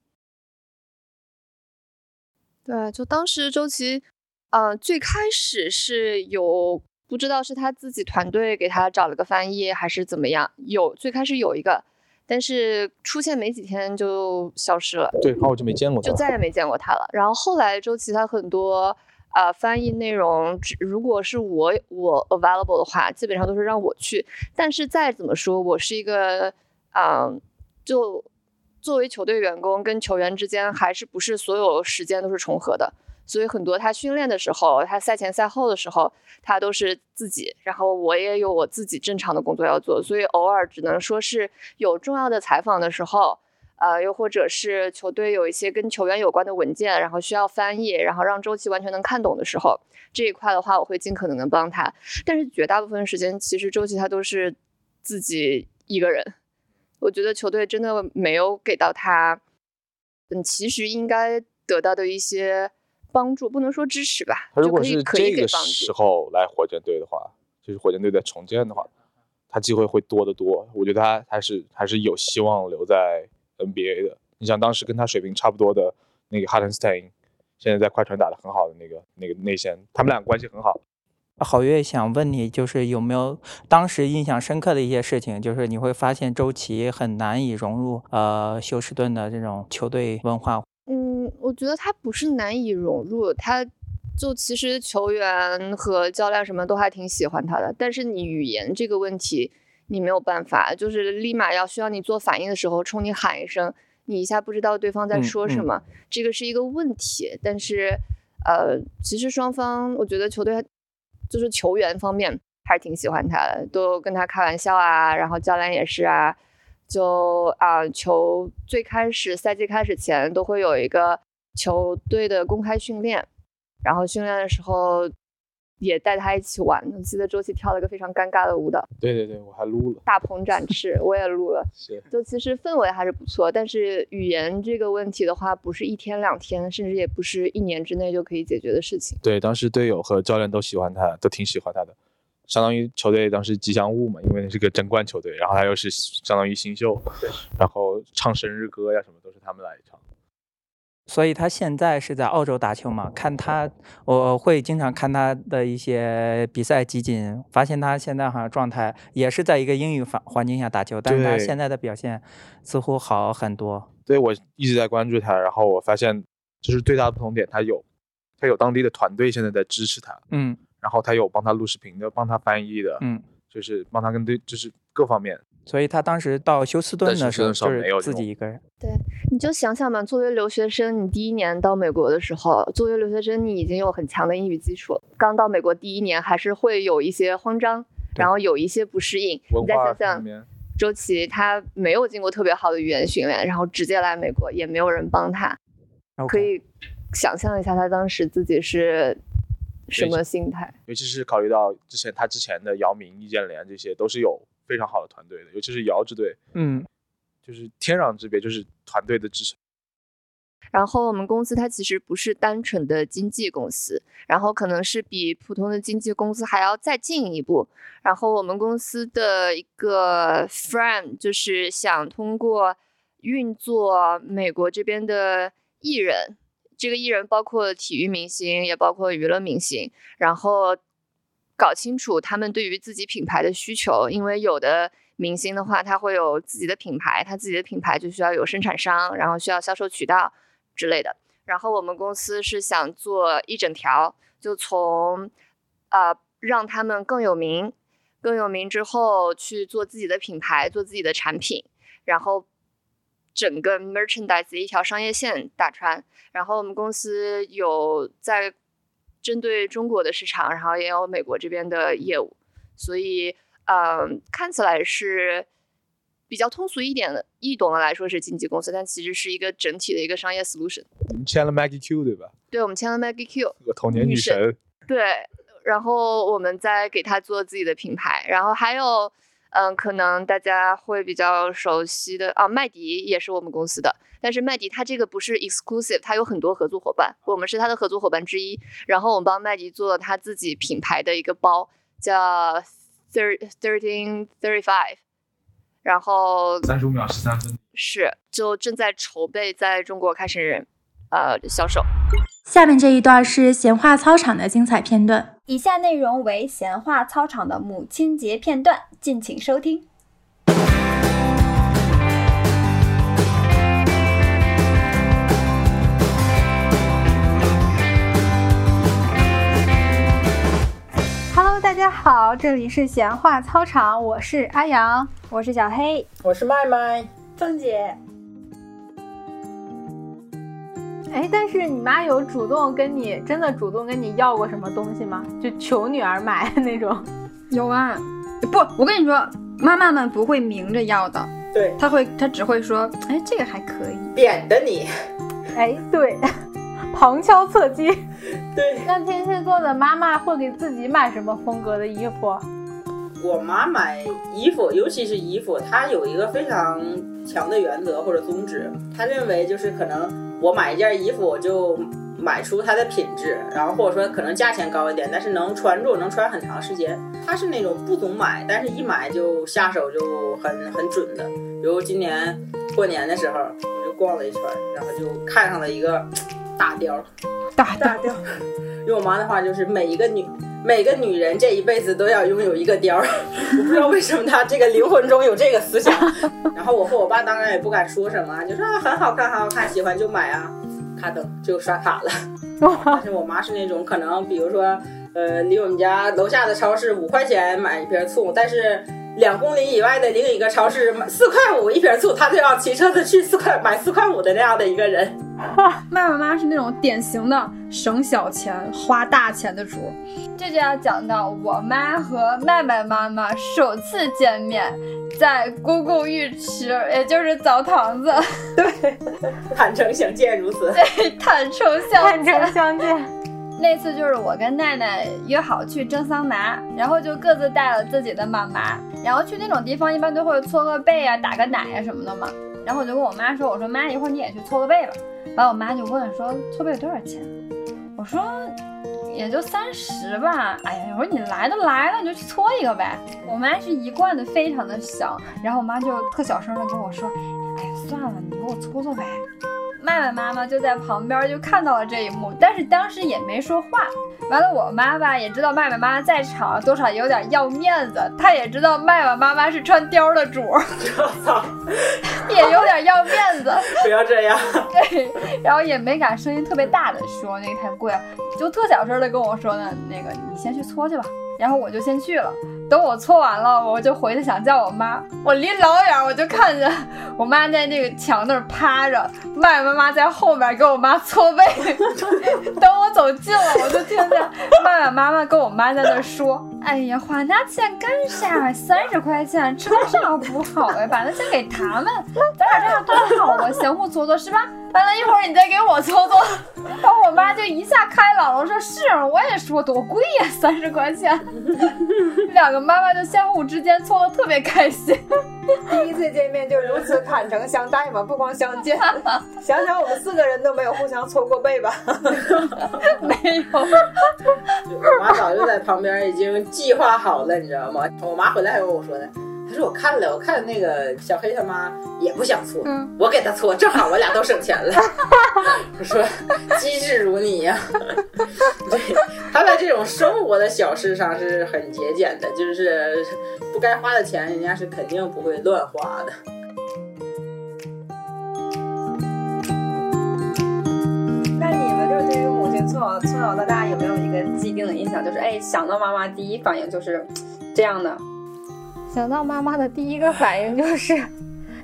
Speaker 8: 对，就当时周琦，呃，最开始是有不知道是他自己团队给他找了个翻译还是怎么样，有最开始有一个，但是出现没几天就消失了。
Speaker 7: 对，然后我就没见过他
Speaker 8: 就。再也没见过他了。然后后来周琦他很多呃翻译内容，只如果是我我 available 的话，基本上都是让我去。但是再怎么说，我是一个嗯、就作为球队员工跟球员之间，还是不是所有时间都是重合的。所以很多他训练的时候，他赛前赛后的时候，他都是自己，然后我也有我自己正常的工作要做，所以偶尔只能说是有重要的采访的时候，呃，又或者是球队有一些跟球员有关的文件，然后需要翻译，然后让周琦完全能看懂的时候，这一块的话，我会尽可能的帮他。但是绝大部分时间，其实周琦他都是自己一个人。我觉得球队真的没有给到他，嗯，其实应该得到的一些帮助，不能说支持吧，
Speaker 7: 他如果是这个
Speaker 8: 给。
Speaker 7: 时候来火箭队的话，就是火箭队在重建的话，他机会会多得多。我觉得他还是还是有希望留在 NBA 的。你像当时跟他水平差不多的那个哈登斯坦因，现在在快船打得很好的那个那个内线，他们俩关系很好。
Speaker 6: 郝月想问你，就是有没有当时印象深刻的一些事情？就是你会发现周琦很难以融入呃休斯顿的这种球队文化。
Speaker 8: 嗯，我觉得他不是难以融入，他就其实球员和教练什么都还挺喜欢他的，但是你语言这个问题你没有办法，就是立马要需要你做反应的时候冲你喊一声，你一下不知道对方在说什么，这个是一个问题。但是呃，其实双方我觉得球队还就是球员方面还是挺喜欢他的，都跟他开玩笑啊，然后教练也是啊。就啊、球最开始赛季开始前都会有一个球队的公开训练，然后训练的时候也带他一起玩。我记得周琦跳了个非常尴尬的舞蹈，
Speaker 7: 对对对，我还录了。
Speaker 8: 大鹏展翅，我也录了。
Speaker 7: 是，
Speaker 8: 就其实氛围还是不错，但是语言这个问题的话，不是一天两天，甚至也不是一年之内就可以解决的事情。
Speaker 7: 对，当时队友和教练都喜欢他，都挺喜欢他的，相当于球队当时吉祥物嘛，因为那是个争冠球队，然后他又是相当于新秀，然后唱生日歌呀什么都是他们来唱。
Speaker 6: 所以他现在是在澳洲打球嘛？看他，我会经常看他的一些比赛集锦，发现他现在好像状态也是在一个英语环环境下打球，但是他现在的表现似乎好很多。
Speaker 7: 对我一直在关注他，然后我发现就是最大的不同点，他有他有当地的团队现在在支持他，
Speaker 6: 嗯
Speaker 7: 然后他有帮他录视频的，帮他翻译的，
Speaker 6: 嗯，
Speaker 7: 就是帮他跟队，就是各方面。
Speaker 6: 所以他当时到休斯顿的时候就是自己一个人。
Speaker 8: 对你就想想嘛，作为留学生，你第一年到美国的时候，作为留学生，你已经有很强的英语基础。刚到美国第一年，还是会有一些慌张，然后有一些不适应。
Speaker 7: 文化
Speaker 8: 你再想想，
Speaker 7: 方面，
Speaker 8: 周琦他没有经过特别好的语言训练，然后直接来美国，也没有人帮他可以想象一下他当时自己是什么心态。
Speaker 7: 尤其是考虑到之前他之前的姚明、易建联这些都是有非常好的团队的，尤其是姚支队，
Speaker 6: 嗯
Speaker 7: 就是天壤之别，就是团队的支撑。
Speaker 8: 然后我们公司它其实不是单纯的经纪公司，然后可能是比普通的经纪公司还要再进一步。然后我们公司的一个 frame 就是想通过运作美国这边的艺人，这个艺人包括体育明星，也包括娱乐明星，然后搞清楚他们对于自己品牌的需求，因为有的明星的话，他会有自己的品牌，他自己的品牌就需要有生产商，然后需要销售渠道之类的。然后我们公司是想做一整条，就从呃让他们更有名，更有名之后去做自己的品牌，做自己的产品，然后整个 merchandise 一条商业线打穿。然后我们公司有在针对中国的市场，然后也有美国这边的业务，所以嗯，看起来是比较通俗一点的、易懂的来说是经纪公司，但其实是一个整体的一个商业 solution。
Speaker 7: 我们签了 Maggie Q 对吧？
Speaker 8: 对，我们签了 Maggie Q，
Speaker 7: 我童年女
Speaker 8: 女神
Speaker 7: 神。
Speaker 8: 对，然后我们再给他做自己的品牌，然后还有，嗯，可能大家会比较熟悉的啊，麦迪也是我们公司的，但是麦迪他这个不是 exclusive，他有很多合作伙伴，我们是他的合作伙伴之一。然后我们帮麦迪做了他自己品牌的一个包，叫 thir thirteen thirty five，然后
Speaker 7: 三十五秒十三分。
Speaker 8: 是就正在筹备在中国开始呃销售。
Speaker 1: 下面这一段是闲话操场的精彩片段。
Speaker 9: 以下内容为闲话操场的母亲节片段，敬请收听。
Speaker 10: Hello，大家好，这里是闲话操场，我是阿阳。
Speaker 9: 我是小黑，
Speaker 11: 我是麦麦，
Speaker 9: 凤姐。
Speaker 10: 哎，但是你妈有主动跟你真的主动跟你要过什么东西吗？就求女儿买那种？
Speaker 9: 有啊，不，我跟你说，妈妈们不会明着要的，对，她会，她只会说，哎，这个还可以，
Speaker 11: 扁的你。
Speaker 10: 哎，对，旁敲侧击。
Speaker 11: 对，
Speaker 10: 那天蝎座的妈妈会给自己买什么风格的衣服？
Speaker 11: 我妈买衣服，尤其是衣服，她有一个非常强的原则或者宗旨，她认为就是可能我买一件衣服，我就买出它的品质，然后或者说可能价钱高一点，但是能穿住，能穿很长时间。她是那种不总买，但是一买就下手就很很准的。比如今年过年的时候，我就逛了一圈，然后就看上了一个大貂，
Speaker 10: 大
Speaker 11: 大貂。用 [laughs] 我妈的话就是每一个女。每个女人这一辈子都要拥有一个貂儿，[laughs] 我不知道为什么她这个灵魂中有这个思想。[laughs] 然后我和我爸当然也不敢说什么，就说很好看，很好看，喜欢就买啊，卡登就刷卡了。但是我妈是那种可能，比如说，呃，离我们家楼下的超市五块钱买一瓶醋，但是。两公里以外的另一个超市买四块五一瓶醋，他就要骑车子去四块买四块五的那样的一个人。[laughs]
Speaker 9: 麦妈妈是那种典型的省小钱花大钱的主。这就要讲到我妈和麦麦妈妈首次见面，在公共浴池，也就是澡堂子。[laughs]
Speaker 11: 对，坦诚相见如此。
Speaker 9: 对，坦诚相
Speaker 10: 坦诚相见。
Speaker 9: 那次就是我跟奈奈约好去蒸桑拿，然后就各自带了自己的妈妈，然后去那种地方一般都会搓个背啊、打个奶啊什么的嘛。然后我就跟我妈说：“我说妈，一会儿你也去搓个背吧。”完我妈就问说：“搓背多少钱？”我说：“也就三十吧。”哎呀，我说你来都来了，你就去搓一个呗。我妈是一贯的非常的小，然后我妈就特小声的跟我说：“哎呀，算了，你给我搓搓呗。”麦麦妈妈就在旁边，就看到了这一幕，但是当时也没说话。完了，我妈吧也知道麦麦妈妈在场，多少有点要面子。她也知道麦麦妈妈是穿貂的主，[laughs] 也有点要面子。
Speaker 11: 不要这样。[laughs]
Speaker 9: 对，然后也没敢声音特别大的说那个太贵了，就特小声的跟我说呢，那个你先去搓去吧。然后我就先去了。等我搓完了，我就回去想叫我妈。我离老远我就看见我妈在那个墙那儿趴着，麦妈妈在后面给我妈搓背。[laughs] 等我走近了，我就听见麦麦妈妈跟我妈在那说：“哎呀，花那钱干啥？三十块钱吃点啥不好呀？把那钱给他们，咱俩这样多好啊！相互搓搓是吧？完了一会儿你再给我搓搓。”然后我妈就一下开朗了，说：“是，我也说多贵呀，三十块钱。[laughs] ”两个。妈妈就相互之间搓的特别开心，
Speaker 10: 第一次见面就如此坦诚相待嘛，不光相见。想想我们四个人都没有互相搓过背吧？[laughs]
Speaker 9: 没有。
Speaker 11: 我妈早就在旁边已经计划好了，你知道吗？我妈回来还跟我说的。他说我看了，我看那个小黑他妈也不想搓，我给他搓，正好我俩都省钱了。我 [laughs] 说机智如你呀，[laughs] 对，他在这种生活的小事上是很节俭的，就是不该花的钱，人家是肯定不会乱花的。
Speaker 10: 那你们就是对于母亲从小从小到大有没有一个既定的印象，就是哎想到妈妈第一反应就是这样的？
Speaker 5: 想到妈妈的第一个反应就是，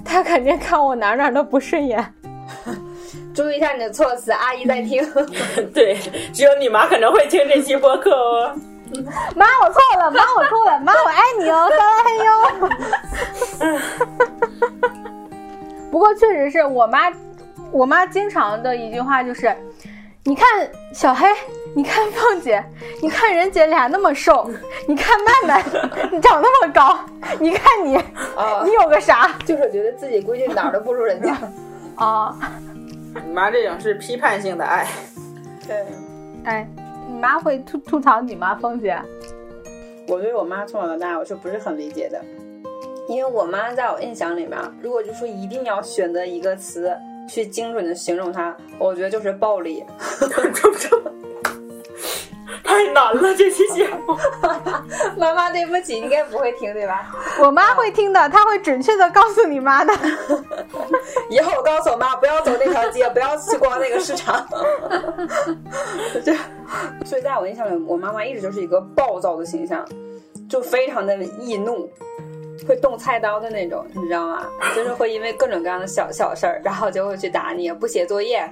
Speaker 5: 她肯定看我哪哪都不顺眼。[laughs]
Speaker 10: 注意一下你的措辞，阿姨在听。[laughs]
Speaker 11: 对，只有你妈可能会听这期播客哦。
Speaker 10: 妈，我错了，妈，我错了，妈，我爱你哦，撒拉嘿哟。[laughs] 不过确实是我妈，我妈经常的一句话就是。你看小黑，你看凤姐，你看人姐俩那么瘦，你看曼曼，你长那么高，你看你，你有个啥？
Speaker 4: 就是觉得自己闺女哪儿都不如人家。
Speaker 10: 啊，
Speaker 11: 你妈这种是批判性的爱。
Speaker 10: 对，哎，你妈会吐吐槽你吗？凤姐？
Speaker 4: 我对我妈从小到大我是不是很理解的？因为我妈在我印象里面，如果就说一定要选择一个词。去精准的形容它，我觉得就是暴力。[laughs]
Speaker 11: 太难了，这期节目。[laughs]
Speaker 4: 妈妈，对不起，应该不会听对吧？
Speaker 10: 我妈会听的，她会准确的告诉你妈的。[laughs]
Speaker 4: 以后我告诉我妈，不要走那条街，不要去逛那个市场。这，所以在我印象里，我妈妈一直就是一个暴躁的形象，就非常的易怒。会动菜刀的那种，你知道吗？就是会因为各种各样的小小事儿，然后就会去打你，不写作业，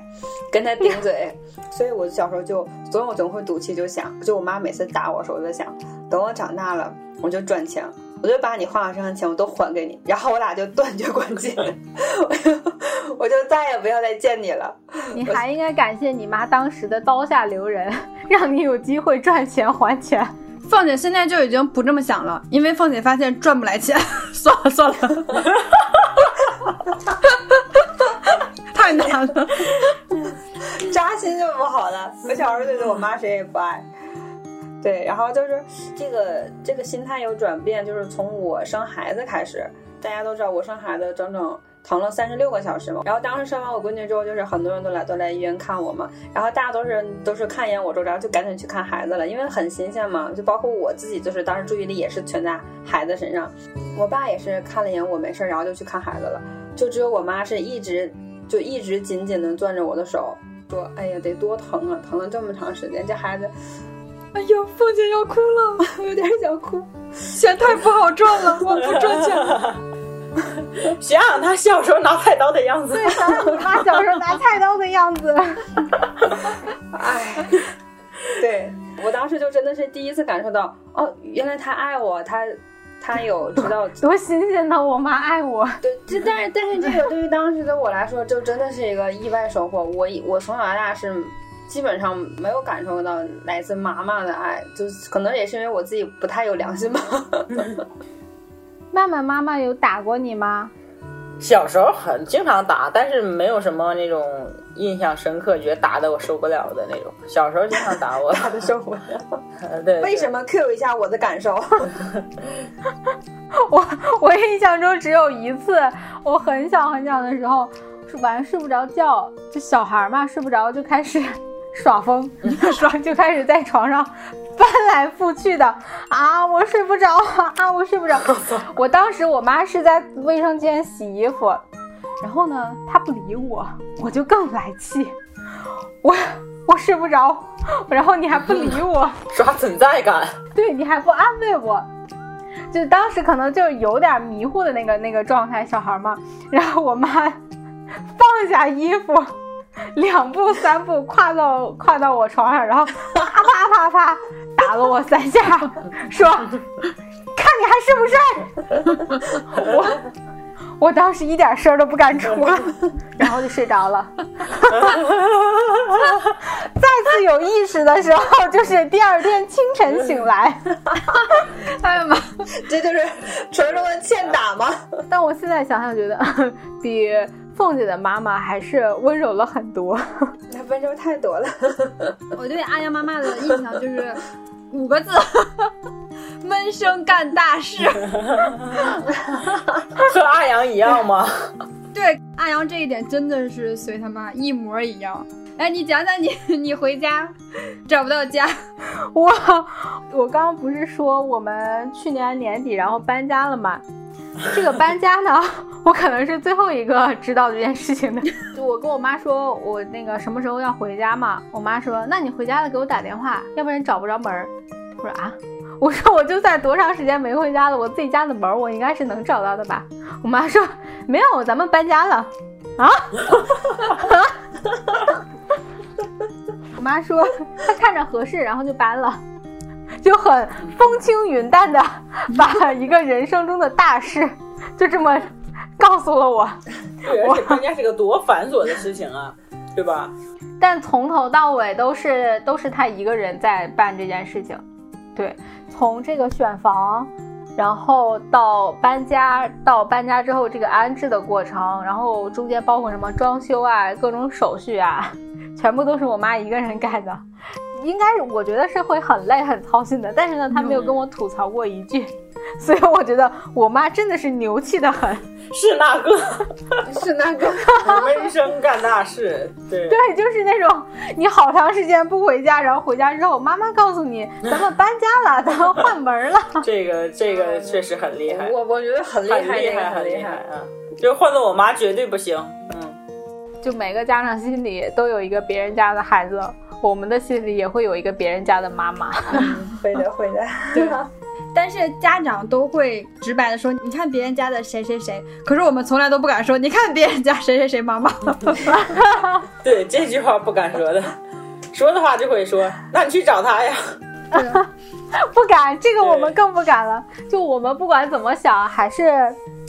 Speaker 4: 跟他顶嘴。[laughs] 所以我小时候就总有总会赌气，就想，就我妈每次打我时候，我就想，等我长大了，我就赚钱，
Speaker 12: 我就把你花我身上钱我都还给你，然后我俩就断绝关系，我 [laughs] 就我就再也不要再见你了。
Speaker 10: 你还应该感谢你妈当时的刀下留人，让你有机会赚钱还钱。
Speaker 9: 凤姐现在就已经不这么想了，因为凤姐发现赚不来钱，[laughs] 算了算了，太难了，
Speaker 12: 扎心就不好了。我小时候对着我妈谁也不爱。对，然后就是这个这个心态有转变，就是从我生孩子开始，大家都知道我生孩子整整疼了三十六个小时嘛。然后当时生完我闺女之后，就是很多人都来都来医院看我嘛，然后大家都是都是看一眼我之后，然后就赶紧去看孩子了，因为很新鲜嘛。就包括我自己，就是当时注意力也是全在孩子身上。我爸也是看了一眼我没事，然后就去看孩子了。就只有我妈是一直就一直紧紧的攥着我的手，说：“哎呀，得多疼啊，疼了这么长时间，这孩子。”
Speaker 9: 哎呀，凤姐要哭了，
Speaker 12: 我有点想哭。
Speaker 9: 钱太不好赚了，我不赚钱了。[laughs] [laughs]
Speaker 11: 想想他小时候拿菜刀的样子，
Speaker 10: 对，想想你妈小时候拿菜刀的样子。[laughs]
Speaker 12: 哎，对我当时就真的是第一次感受到，哦，原来他爱我，他他有知道 [laughs]
Speaker 10: 多新鲜呢，我妈爱我。
Speaker 12: 对，这但是但是这个对于当时的我来说，就真的是一个意外收获。我我从小到大是。基本上没有感受到来自妈妈的爱，就可能也是因为我自己不太有良心吧。
Speaker 10: 曼曼妈妈有打过你吗？
Speaker 11: 小时候很经常打，但是没有什么那种印象深刻，觉得打的我受不了的那种。小时候经常打我，[laughs]
Speaker 12: 打的受不了。[laughs]
Speaker 11: 对，
Speaker 12: 为什么 Q 一下我的感受？[laughs]
Speaker 10: 我我印象中只有一次，我很小很小的时候，晚上睡不着觉，就小孩嘛，睡不着就开始。耍疯，耍就开始在床上翻来覆去的啊！我睡不着啊！我睡不着。[laughs] 我当时我妈是在卫生间洗衣服，然后呢，她不理我，我就更来气。我我睡不着，然后你还不理我，[laughs]
Speaker 11: 刷存在感。
Speaker 10: 对你还不安慰我，就当时可能就有点迷糊的那个那个状态，小孩嘛。然后我妈放下衣服。两步三步跨到跨到我床上，然后啪啪啪啪打了我三下，[laughs] 说：“看你还是不是？” [laughs] 我我当时一点声都不敢出了，[laughs] 然后就睡着了。再次有意识的时候，就是第二天清晨醒来。
Speaker 12: 哎呀妈，这就是传说中的欠打吗？
Speaker 10: 但我现在想想，觉得比。凤姐的妈妈还是温柔了很多，
Speaker 12: 那温柔太多了。
Speaker 9: 我对阿阳妈妈的印象就是五个字：闷声干大事。[laughs]
Speaker 11: 和阿阳一样吗？[laughs]
Speaker 9: 对，阿阳这一点真的是随他妈一模一样。哎，你讲讲你，[laughs] 你回家找不到家。
Speaker 10: 我我刚刚不是说我们去年年底然后搬家了吗？这个搬家呢，我可能是最后一个知道这件事情的。就我跟我妈说，我那个什么时候要回家嘛？我妈说，那你回家了给我打电话，要不然找不着门。我说啊，我说我就算多长时间没回家了，我自己家的门我应该是能找到的吧？我妈说没有，咱们搬家了。啊？[laughs] 我妈说她看着合适，然后就搬了。就很风轻云淡的 [laughs] 把一个人生中的大事就这么告诉了我。
Speaker 11: 对，而且搬家是个多繁琐的事情啊，对吧？
Speaker 10: 但从头到尾都是都是他一个人在办这件事情。对，从这个选房，然后到搬家，到搬家之后这个安置的过程，然后中间包括什么装修啊、各种手续啊，全部都是我妈一个人干的。应该我觉得是会很累很操心的，但是呢，他没有跟我吐槽过一句，[laughs] 所以我觉得我妈真的是牛气的很。[laughs]
Speaker 11: 是那个，[laughs]
Speaker 12: 是那个，
Speaker 11: 闷声干大事。对
Speaker 10: 对，就是那种你好长时间不回家，然后回家之后，妈妈告诉你咱们搬家了，咱们换门了。
Speaker 11: 这个这个确实很厉害，
Speaker 12: 我我觉得很厉
Speaker 11: 害，很厉害，很厉害啊！就换做我妈绝对不行。嗯，
Speaker 10: 就每个家长心里都有一个别人家的孩子。我们的心里也会有一个别人家的妈妈，
Speaker 12: 会的会的。
Speaker 9: 对，[laughs] 但是家长都会直白的说，你看别人家的谁谁谁，可是我们从来都不敢说，你看别人家谁谁谁妈妈。[laughs]
Speaker 11: 对，这句话不敢说的，说的话就会说，那你去找他呀。
Speaker 10: 不敢，这个我们更不敢了。就我们不管怎么想，还是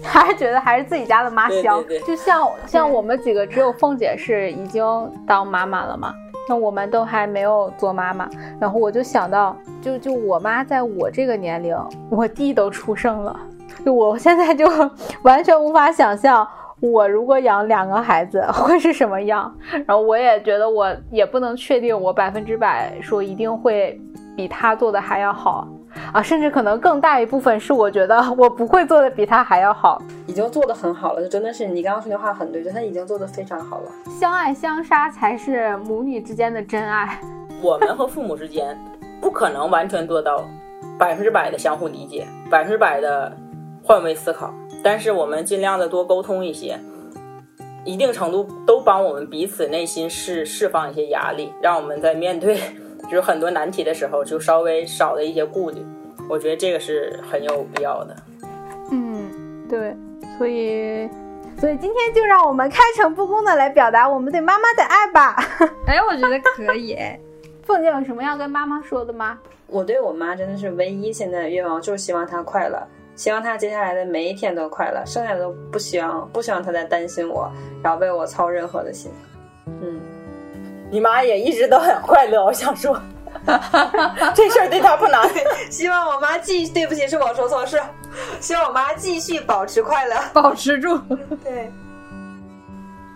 Speaker 10: 还是觉得还是自己家的妈香。
Speaker 11: 对对对
Speaker 10: 就像像我们几个，只有凤姐是已经当妈妈了嘛，那我们都还没有做妈妈。然后我就想到，就就我妈在我这个年龄，我弟都出生了，就我现在就 [laughs] 完全无法想象。我如果养两个孩子会是什么样？然后我也觉得我也不能确定我百分之百说一定会比他做的还要好啊，甚至可能更大一部分是我觉得 [laughs] 我不会做的比他还要好。
Speaker 12: 已经做的很好了，就真的是你刚刚说的话很对，就他已经做的非常好了。
Speaker 10: 相爱相杀才是母女之间的真爱。[laughs]
Speaker 11: 我们和父母之间不可能完全做到百分之百的相互理解，百分之百的换位思考，但是我们尽量的多沟通一些，一定程度都帮我们彼此内心释释放一些压力，让我们在面对就是很多难题的时候，就稍微少了一些顾虑。我觉得这个是很有必要的。
Speaker 10: 嗯，对，所以，所以今天就让我们开诚布公的来表达我们对妈妈的爱吧。[laughs]
Speaker 9: 哎，我觉得可以。[laughs]
Speaker 10: 凤姐有什么要跟妈妈说的吗？
Speaker 12: 我对我妈真的是唯一现在的愿望，就是希望她快乐，希望她接下来的每一天都快乐，剩下的都不希望，不希望她再担心我，然后为我操任何的心。嗯，
Speaker 11: 你妈也一直都很快乐，我想说，[laughs] 这事儿对她不难。[laughs]
Speaker 12: 希望我妈继，对不起，是我说错事，希望我妈继续保持快乐，[laughs]
Speaker 9: 保持住。
Speaker 12: 对，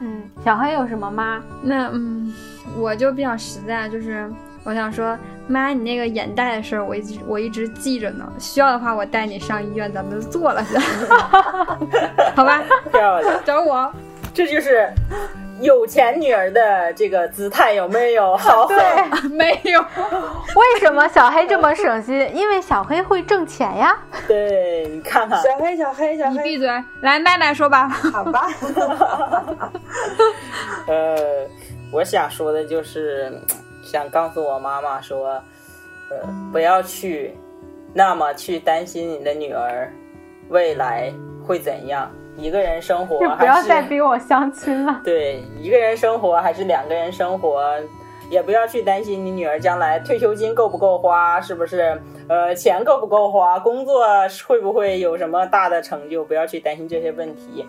Speaker 10: 嗯，小黑有什么吗？
Speaker 9: 那嗯，我就比较实在，就是我想说，妈，你那个眼袋的事儿，我一直我一直记着呢。需要的话，我带你上医院，咱们就做了去，好吧？
Speaker 11: 漂亮，
Speaker 9: 找我。
Speaker 11: 这就是有钱女儿的这个姿态，有没有？[laughs] 好，
Speaker 10: 对，[laughs]
Speaker 9: 没有。
Speaker 10: 为什么小黑这么省心？因为小黑会挣钱呀。
Speaker 11: 对，你看看，
Speaker 12: 小黑，小黑，小黑，
Speaker 9: 你闭嘴！来，奈奈说吧。
Speaker 12: 好吧。[laughs]
Speaker 11: 呃，我想说的就是，想告诉我妈妈说，呃，不要去那么去担心你的女儿未来会怎样。一个人生活
Speaker 10: 就不要再逼我相亲了。[laughs]
Speaker 11: 对，一个人生活还是两个人生活，也不要去担心你女儿将来退休金够不够花，是不是？呃，钱够不够花？工作会不会有什么大的成就？不要去担心这些问题。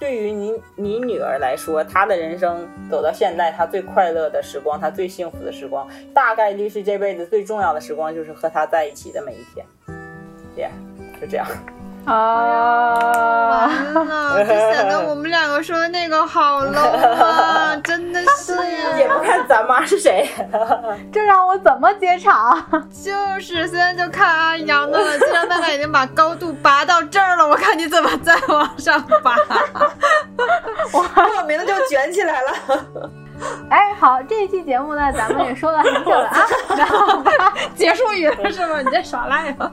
Speaker 11: 对于你你女儿来说，她的人生走到现在，她最快乐的时光，她最幸福的时光，大概率是这辈子最重要的时光，就是和她在一起的每一天。耶、就这样。
Speaker 10: 啊！
Speaker 9: 完了，就显得我们两个说的那个好 low 啊，[laughs] 真的是呀。
Speaker 11: 也不看咱妈是谁，[laughs]
Speaker 10: 这让我怎么接场？
Speaker 9: 就是，现在就看阿阳的了。既然大家已经把高度拔到这儿了，我看你怎么再往上拔。[laughs]
Speaker 12: 我莫名的就卷起来了。
Speaker 10: 哎，好，这一期节目呢，咱们也说了很久了啊，然后
Speaker 9: 结束语了是吗？你在耍赖吗？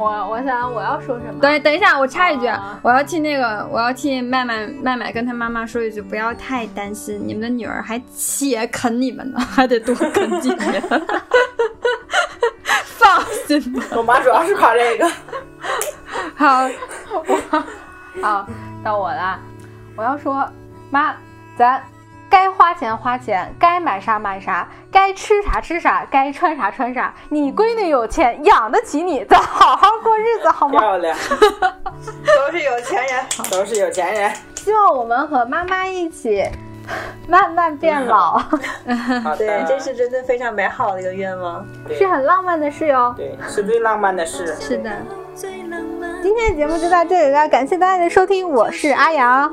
Speaker 10: 我我想我要说什么？
Speaker 9: 等等一下，我插一句，我要替那个，我要替麦麦麦麦跟他妈妈说一句，不要太担心，你们的女儿还且啃你们呢，还得多啃几年。[laughs] 放心吧，
Speaker 11: 我妈主要是夸这个。[laughs]
Speaker 10: 好，我好到我了，我要说，妈，咱该花钱花钱，该买啥买啥，该吃啥吃啥，该穿啥穿啥。你闺女有钱，养得起你，咱好好过日子好吗？
Speaker 11: 漂亮，[laughs]
Speaker 12: 都是有钱人，
Speaker 11: 都是有钱人。
Speaker 10: 希望我们和妈妈一起 [laughs] 慢慢变老，[laughs]
Speaker 11: 好
Speaker 12: 对，这是真的非常美好的一个愿望。
Speaker 10: 是很浪漫的事哟。
Speaker 11: 对，是最浪漫的事。
Speaker 9: 是的，
Speaker 10: 今天的节目就到这里了，感谢大家的收听，我是阿阳，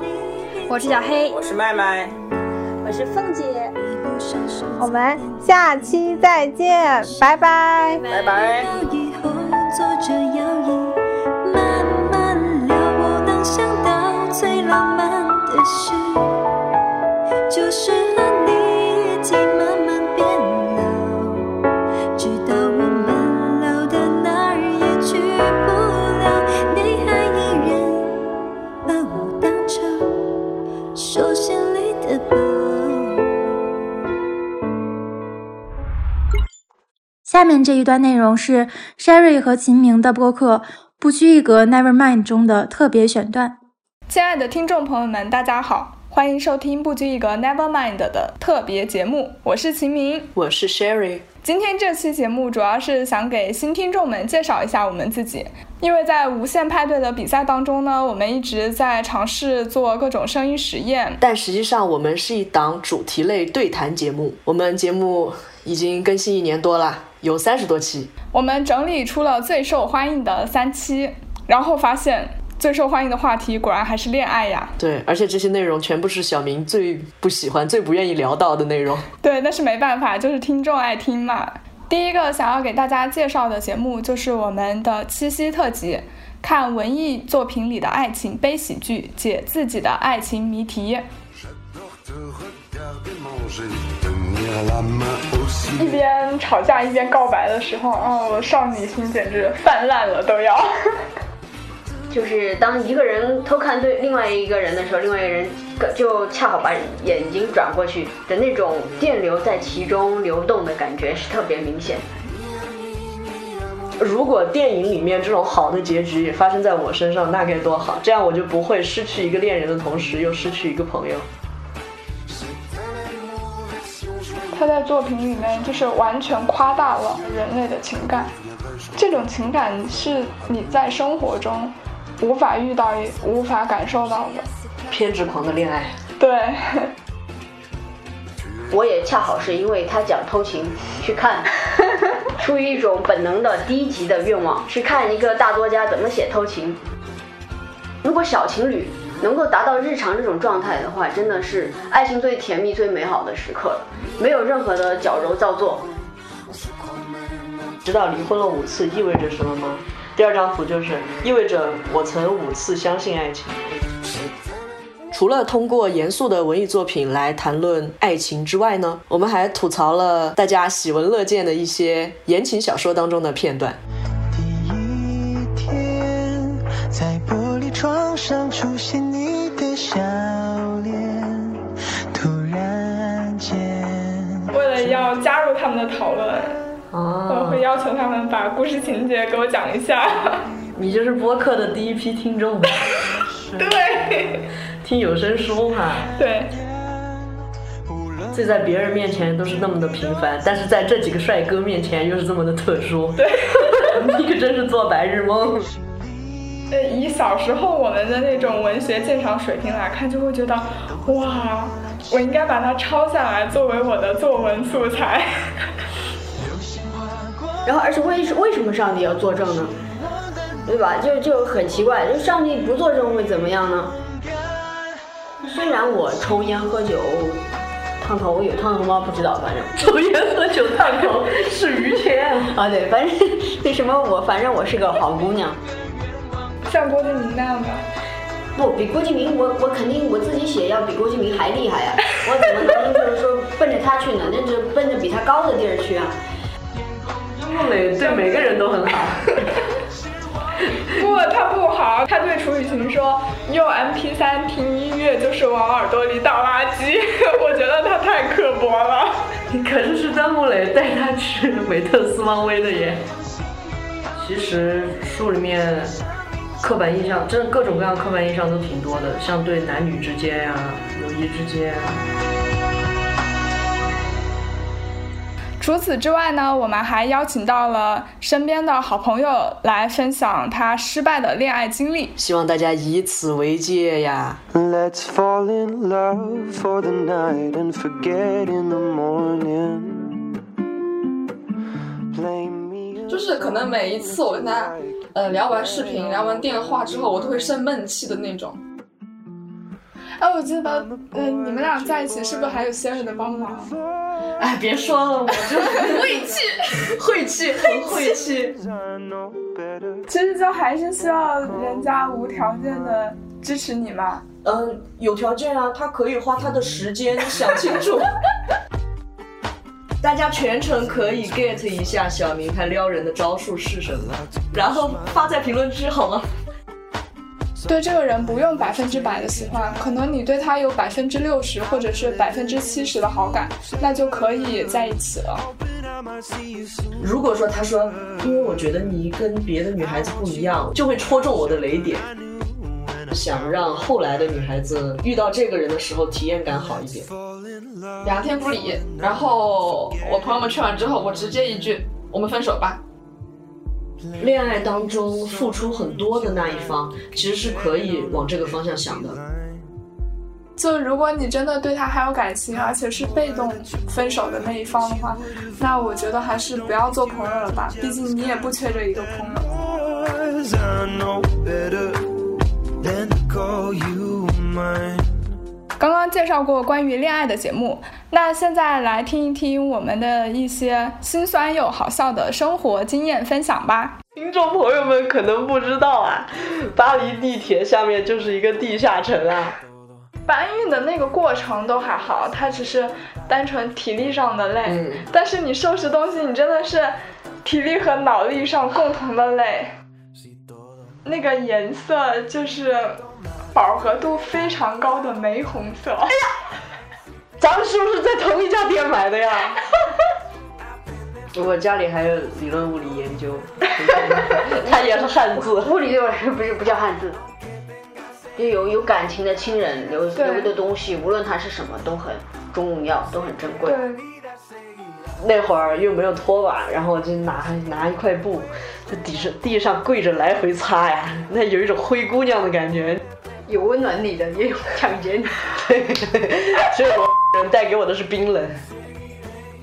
Speaker 9: 我是小黑，
Speaker 11: 我是麦麦，
Speaker 12: 我是凤姐，
Speaker 10: 我们下期再见，拜拜。
Speaker 11: 拜拜。
Speaker 13: 以后坐着摇椅慢慢聊，我能想到最浪漫的事，就是
Speaker 1: 下面这一段内容是 Sherry 和秦明的播客《不拘一格 Never Mind》中的特别选段。
Speaker 14: 亲爱的听众朋友们，大家好，欢欢迎收听不拘一格 Nevermind 的特别节目，我是秦明，
Speaker 15: 我是 Sherry。
Speaker 14: 今天这期节目主要是想给新听众们介绍一下我们自己，因为在无限派对的比赛当中呢，我们一直在尝试做各种声音实验，
Speaker 15: 但实际上我们是一档主题类对谈节目，我们节目已经更新一年多了，有三十多期，
Speaker 14: 我们整理出了最受欢迎的三期，然后发现。最受欢迎的话题果然还是恋爱呀！
Speaker 15: 对，而且这些内容全部是小明最不喜欢、最不愿意聊到的内容。
Speaker 14: 对，那是没办法，就是听众爱听嘛。第一个想要给大家介绍的节目就是我们的七夕特辑，看文艺作品里的爱情悲喜剧，解自己的爱情谜题。一边吵架一边告白的时候，哦，少女心简直泛滥了，都要。[laughs]
Speaker 16: 就是当一个人偷看对另外一个人的时候，另外一个人就恰好把眼睛转过去的那种电流在其中流动的感觉是特别明显。
Speaker 15: 如果电影里面这种好的结局也发生在我身上，那该多好！这样我就不会失去一个恋人的同时又失去一个朋友。
Speaker 14: 他在作品里面就是完全夸大了人类的情感，这种情感是你在生活中。无法遇到，也无法感受到的
Speaker 15: 偏执狂的恋爱。
Speaker 14: 对，[laughs]
Speaker 16: 我也恰好是因为他讲偷情去看，[laughs] 出于一种本能的低级的愿望去看一个大作家怎么写偷情。如果小情侣能够达到日常这种状态的话，真的是爱情最甜蜜、最美好的时刻了，没有任何的矫揉造作。
Speaker 15: 知道离婚了五次意味着什么吗？第二张图就是意味着我曾五次相信爱情。除了通过严肃的文艺作品来谈论爱情之外呢，我们还吐槽了大家喜闻乐见的一些言情小说当中的片段。第一天，在玻璃窗上出现你的笑脸，
Speaker 14: 突然间。为了要加入他们的讨论。我会要求他们把故事情节给我讲一下。[laughs]
Speaker 15: 你就是播客的第一批听众。[laughs]
Speaker 14: 对，
Speaker 15: 听有声书哈。
Speaker 14: 对。
Speaker 15: 这在别人面前都是那么的平凡，但是在这几个帅哥面前又是这么的特殊。
Speaker 14: 对。[laughs]
Speaker 15: 你可真是做白日梦。
Speaker 14: 呃，以小时候我们的那种文学鉴赏水平来看，就会觉得，哇，我应该把它抄下来作为我的作文素材。[laughs]
Speaker 16: 然后，而且为为什么上帝要作证呢？对吧？就就很奇怪，就上帝不作证会怎么样呢？虽然我抽烟喝酒烫头，有烫头吗？不知道，反正 [laughs]
Speaker 15: 抽烟喝酒烫头是于谦
Speaker 16: 啊。对，反正那什么我反正我是个好姑娘，
Speaker 14: 像郭敬明那样的？
Speaker 16: 不比郭敬明，我我肯定我自己写要比郭敬明还厉害呀！[laughs] 我怎么能就是说奔着他去呢？那就奔着比他高的地儿去啊！
Speaker 15: 孟磊对每个人都很好，
Speaker 14: 不，他不好，他对楚雨荨说用 MP3 听音乐就是往耳朵里倒垃圾，[laughs] 我觉得他太刻薄了。
Speaker 15: 可是是张木磊带他去美特斯邦威的耶。其实书里面刻板印象，真的各种各样刻板印象都挺多的，像对男女之间呀、友谊之间。
Speaker 14: 除此之外呢，我们还邀请到了身边的好朋友来分享他失败的恋爱经历，
Speaker 15: 希望大家以此为戒呀。Let's fall in love for the night and forget in the morning.
Speaker 17: 就是可能每一次我跟他呃聊完视频、聊完电话之后，我都会生闷气的那种。
Speaker 14: 哎，我记得，嗯，你们俩在一起是不是还有 Siri 的帮忙？
Speaker 15: 哎，别说了，我就 [laughs]
Speaker 17: 晦气，[laughs]
Speaker 15: 晦气，很晦气。
Speaker 14: 其实就还是需要人家无条件的支持你嘛。
Speaker 15: 嗯，有条件啊，他可以花他的时间想清楚。[laughs] 大家全程可以 get 一下小明他撩人的招数是什么，然后发在评论区好吗？
Speaker 14: 对这个人不用百分之百的喜欢，可能你对他有百分之六十或者是百分之七十的好感，那就可以在一起了。
Speaker 15: 如果说他说，因为我觉得你跟别的女孩子不一样，就会戳中我的雷点，想让后来的女孩子遇到这个人的时候体验感好一点。
Speaker 17: 两天不理，然后我朋友们劝完之后，我直接一句：“我们分手吧。”
Speaker 15: 恋爱当中付出很多的那一方，其实是可以往这个方向想的。
Speaker 14: 就如果你真的对他还有感情，而且是被动分手的那一方的话，那我觉得还是不要做朋友了吧，毕竟你也不缺这一个朋友。刚刚介绍过关于恋爱的节目，那现在来听一听我们的一些心酸又好笑的生活经验分享吧。
Speaker 15: 听众朋友们可能不知道啊，巴黎地铁下面就是一个地下城啊。
Speaker 14: 搬运的那个过程都还好，它只是单纯体力上的累，嗯、但是你收拾东西，你真的是体力和脑力上共同的累。那个颜色就是饱和度非常高的玫红色。哎呀，
Speaker 15: 咱们是不是在同一家店买的呀？[laughs] 我家里还有理论物理研究，[laughs] 它也是汉字。
Speaker 16: 物理对我来说不是不叫汉字。就有有感情的亲人留留的东西，无论它是什么，都很重要，都很珍贵。
Speaker 15: 那会儿又没有拖把，然后就拿拿一块布，在地上地上跪着来回擦呀，那有一种灰姑娘的感觉。
Speaker 16: 有温暖你的，也有抢劫你。
Speaker 15: 所以我人带给我的是冰冷。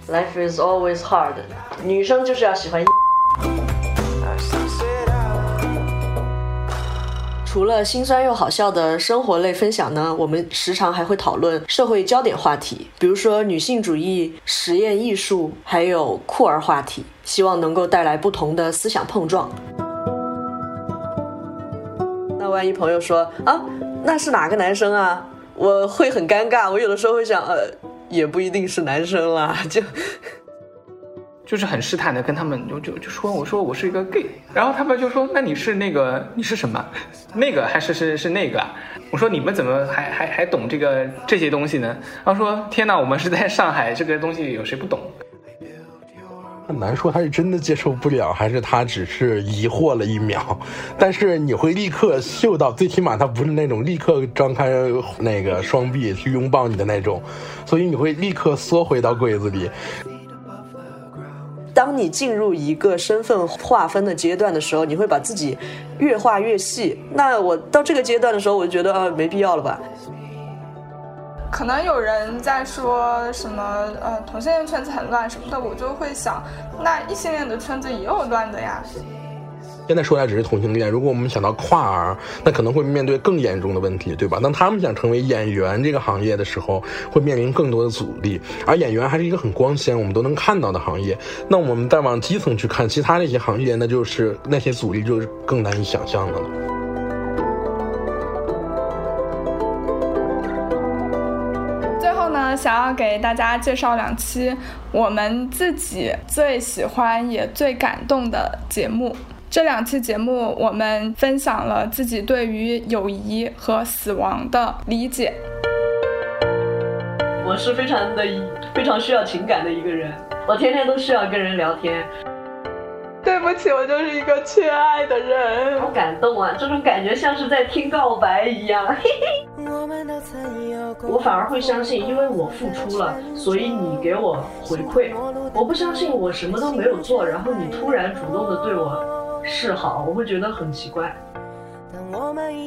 Speaker 15: Life is always hard，女生就是要喜欢。除了心酸又好笑的生活类分享呢，我们时常还会讨论社会焦点话题，比如说女性主义、实验艺术，还有酷儿话题，希望能够带来不同的思想碰撞。万一朋友说啊，那是哪个男生啊？我会很尴尬，我有的时候会想，呃，也不一定是男生啦，[laughs] 就。[laughs]
Speaker 18: 就是很试探的跟他们就就就说我说我是一个 gay，然后他们就说那你是那个你是什么，那个还是是是那个？我说你们怎么还还还懂这个这些东西呢？他说天哪，我们是在上海，这个东西有谁不懂？
Speaker 19: 很难说他是真的接受不了，还是他只是疑惑了一秒。但是你会立刻嗅到，最起码他不是那种立刻张开那个双臂去拥抱你的那种，所以你会立刻缩回到柜子里。
Speaker 15: 当你进入一个身份划分的阶段的时候，你会把自己越画越细。那我到这个阶段的时候，我就觉得啊，没必要了吧。
Speaker 14: 可能有人在说什么呃，同性恋圈子很乱什么的，我就会想，那异性恋的圈子也有乱的呀。
Speaker 19: 现在说来只是同性恋，如果我们想到跨儿，那可能会面对更严重的问题，对吧？当他们想成为演员这个行业的时候，会面临更多的阻力。而演员还是一个很光鲜，我们都能看到的行业。那我们再往基层去看，其他那些行业，那就是那些阻力就是更难以想象的了。
Speaker 14: 想要给大家介绍两期我们自己最喜欢也最感动的节目。这两期节目，我们分享了自己对于友谊和死亡的理解。
Speaker 15: 我是非常的非常需要情感的一个人，我天天都需要跟人聊天。
Speaker 14: 对不起，我就是一个缺爱的人。
Speaker 15: 好感动啊，这种感觉像是在听告白一样。嘿 [laughs] 嘿我反而会相信，因为我付出了，所以你给我回馈。我不相信我什么都没有做，然后你突然主动的对我。示好，我会觉得很奇怪。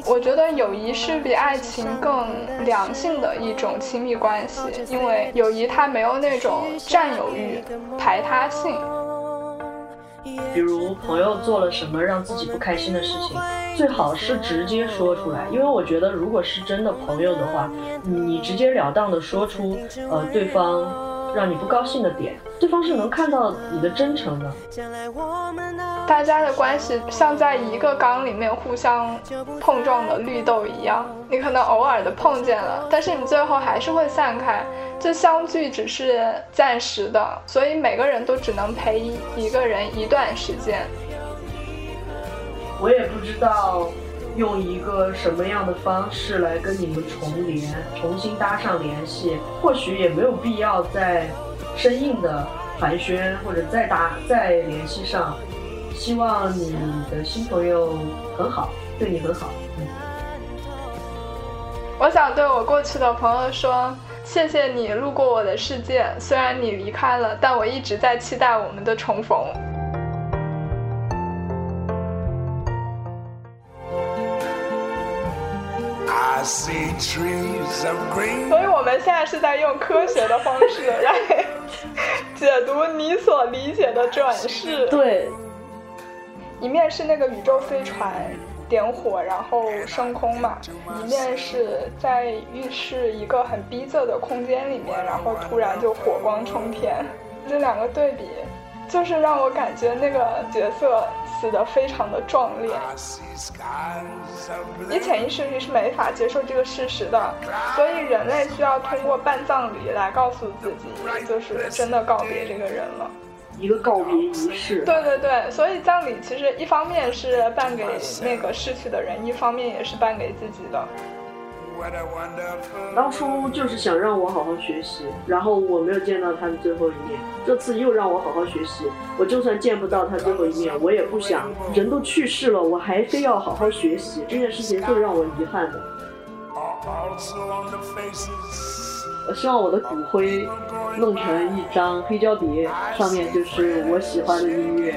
Speaker 14: 我觉得友谊是比爱情更良性的一种亲密关系，因为友谊它没有那种占有欲、排他性。
Speaker 15: 比如朋友做了什么让自己不开心的事情，最好是直接说出来，因为我觉得如果是真的朋友的话，你直截了当的说出，呃，对方。让你不高兴的点，对方是能看到你的真诚的。
Speaker 14: 大家的关系像在一个缸里面互相碰撞的绿豆一样，你可能偶尔的碰见了，但是你最后还是会散开。这相聚只是暂时的，所以每个人都只能陪一个人一段时间。
Speaker 15: 我也不知道。用一个什么样的方式来跟你们重连、重新搭上联系？或许也没有必要再生硬的寒暄，或者再搭、再联系上。希望你的新朋友很好，对你很好。嗯，
Speaker 14: 我想对我过去的朋友说，谢谢你路过我的世界，虽然你离开了，但我一直在期待我们的重逢。所以我们现在是在用科学的方式来解读你所理解的转世。
Speaker 16: 对，
Speaker 14: 一面是那个宇宙飞船点火然后升空嘛，一面是在浴室一个很逼仄的空间里面，然后突然就火光冲天，这两个对比，就是让我感觉那个角色死的非常的壮烈。你潜意识里是没法接受这个事实的，所以人类需要通过办葬礼来告诉自己，就是真的告别这个人了。
Speaker 16: 一个告别仪式。
Speaker 14: 对对对，所以葬礼其实一方面是办给那个逝去的人，一方面也是办给自己的。
Speaker 16: 当初就是想让我好好学习，然后我没有见到他的最后一面。这次又让我好好学习，我就算见不到他最后一面，我也不想人都去世了，我还非要好好学习。这件事情最让我遗憾的。我希望我的骨灰弄成一张黑胶碟，上面就是我喜欢的音乐。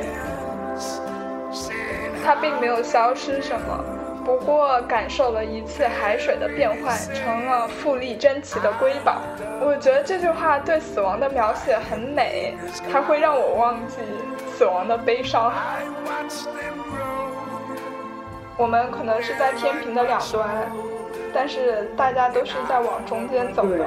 Speaker 14: 他并没有消失什么。不过感受了一次海水的变换，成了富丽珍奇的瑰宝。我觉得这句话对死亡的描写很美，它会让我忘记死亡的悲伤。我们可能是在天平的两端，但是大家都是在往中间走的。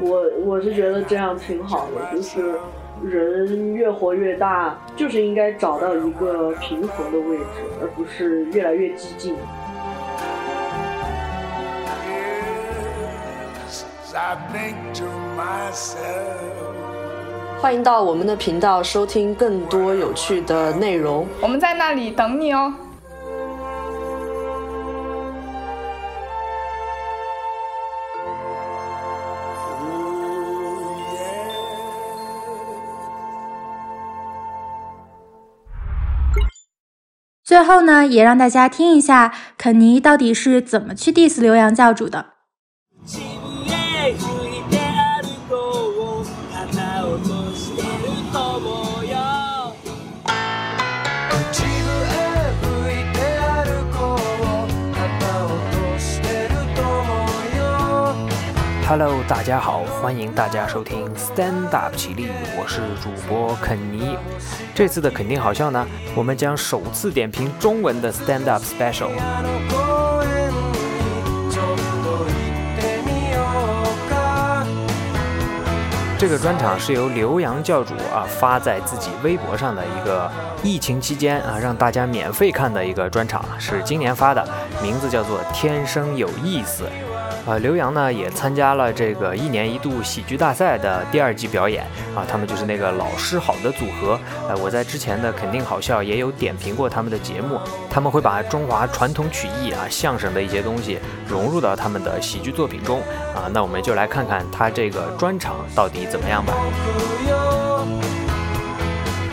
Speaker 16: 我我是觉得这样挺好的，就是人越活越大，就是应该找到一个平衡的位置，而不是越来越激进。欢迎到我们的频道收听更多有趣的内容，
Speaker 14: 我们在那里等你哦。
Speaker 1: 最后呢，也让大家听一下肯尼到底是怎么去 diss 刘洋教主的。
Speaker 20: Hello，大家好，欢迎大家收听 Stand Up 起立，我是主播肯尼。这次的肯定好笑呢，我们将首次点评中文的 Stand Up Special。这个专场是由刘洋教主啊发在自己微博上的一个疫情期间啊让大家免费看的一个专场，是今年发的，名字叫做《天生有意思》。啊，刘洋呢也参加了这个一年一度喜剧大赛的第二季表演啊，他们就是那个老师好的组合。呃，我在之前的肯定好笑也有点评过他们的节目，他们会把中华传统曲艺啊、相声的一些东西融入到他们的喜剧作品中啊。那我们就来看看他这个专场到底怎么样吧。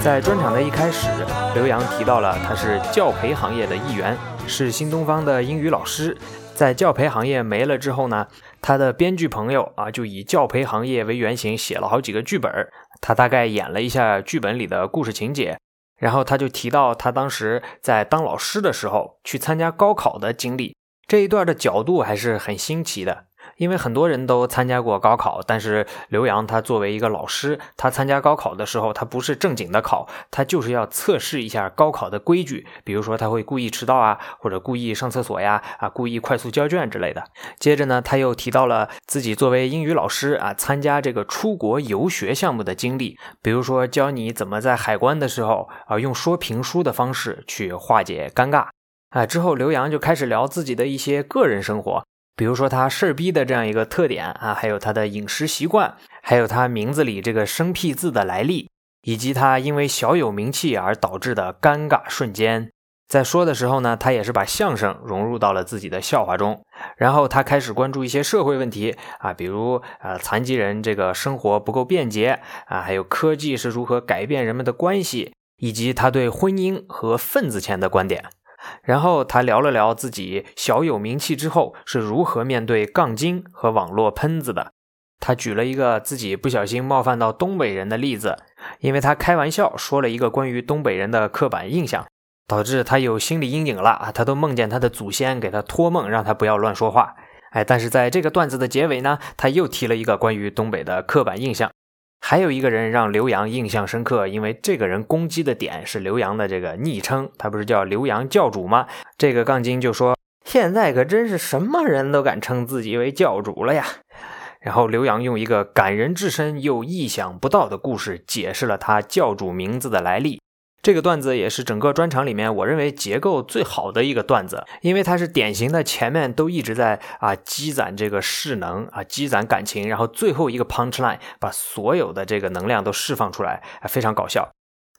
Speaker 20: 在专场的一开始，刘洋提到了他是教培行业的一员，是新东方的英语老师。在教培行业没了之后呢，他的编剧朋友啊，就以教培行业为原型写了好几个剧本。他大概演了一下剧本里的故事情节，然后他就提到他当时在当老师的时候去参加高考的经历。这一段的角度还是很新奇的。因为很多人都参加过高考，但是刘洋他作为一个老师，他参加高考的时候，他不是正经的考，他就是要测试一下高考的规矩。比如说他会故意迟到啊，或者故意上厕所呀，啊，故意快速交卷之类的。接着呢，他又提到了自己作为英语老师啊，参加这个出国游学项目的经历，比如说教你怎么在海关的时候啊，用说评书的方式去化解尴尬。啊，之后刘洋就开始聊自己的一些个人生活。比如说他事儿逼的这样一个特点啊，还有他的饮食习惯，还有他名字里这个生僻字的来历，以及他因为小有名气而导致的尴尬瞬间。在说的时候呢，他也是把相声融入到了自己的笑话中。然后他开始关注一些社会问题啊，比如呃残疾人这个生活不够便捷啊，还有科技是如何改变人们的关系，以及他对婚姻和份子钱的观点。然后他聊了聊自己小有名气之后是如何面对杠精和网络喷子的。他举了一个自己不小心冒犯到东北人的例子，因为他开玩笑说了一个关于东北人的刻板印象，导致他有心理阴影了啊！他都梦见他的祖先给他托梦，让他不要乱说话。哎，但是在这个段子的结尾呢，他又提了一个关于东北的刻板印象。还有一个人让刘洋印象深刻，因为这个人攻击的点是刘洋的这个昵称，他不是叫刘洋教主吗？这个杠精就说：“现在可真是什么人都敢称自己为教主了呀！”然后刘洋用一个感人至深又意想不到的故事解释了他教主名字的来历。这个段子也是整个专场里面我认为结构最好的一个段子，因为它是典型的前面都一直在啊积攒这个势能啊积攒感情，然后最后一个 punch line 把所有的这个能量都释放出来，非常搞笑。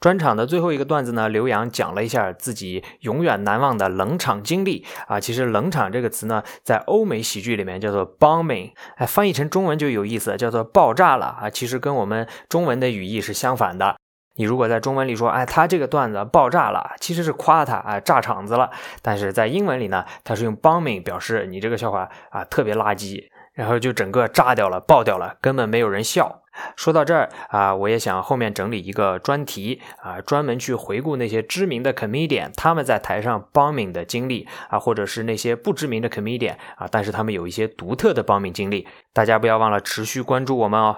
Speaker 20: 专场的最后一个段子呢，刘洋讲了一下自己永远难忘的冷场经历啊。其实“冷场”这个词呢，在欧美喜剧里面叫做 bombing，哎，翻译成中文就有意思，叫做爆炸了啊。其实跟我们中文的语义是相反的。你如果在中文里说，哎，他这个段子爆炸了，其实是夸他啊，炸场子了。但是在英文里呢，他是用 bombing 表示你这个笑话啊特别垃圾，然后就整个炸掉了，爆掉了，根本没有人笑。说到这儿啊，我也想后面整理一个专题啊，专门去回顾那些知名的 comedian 他们在台上 bombing 的经历啊，或者是那些不知名的 comedian 啊，但是他们有一些独特的 bombing 经历，大家不要忘了持续关注我们哦。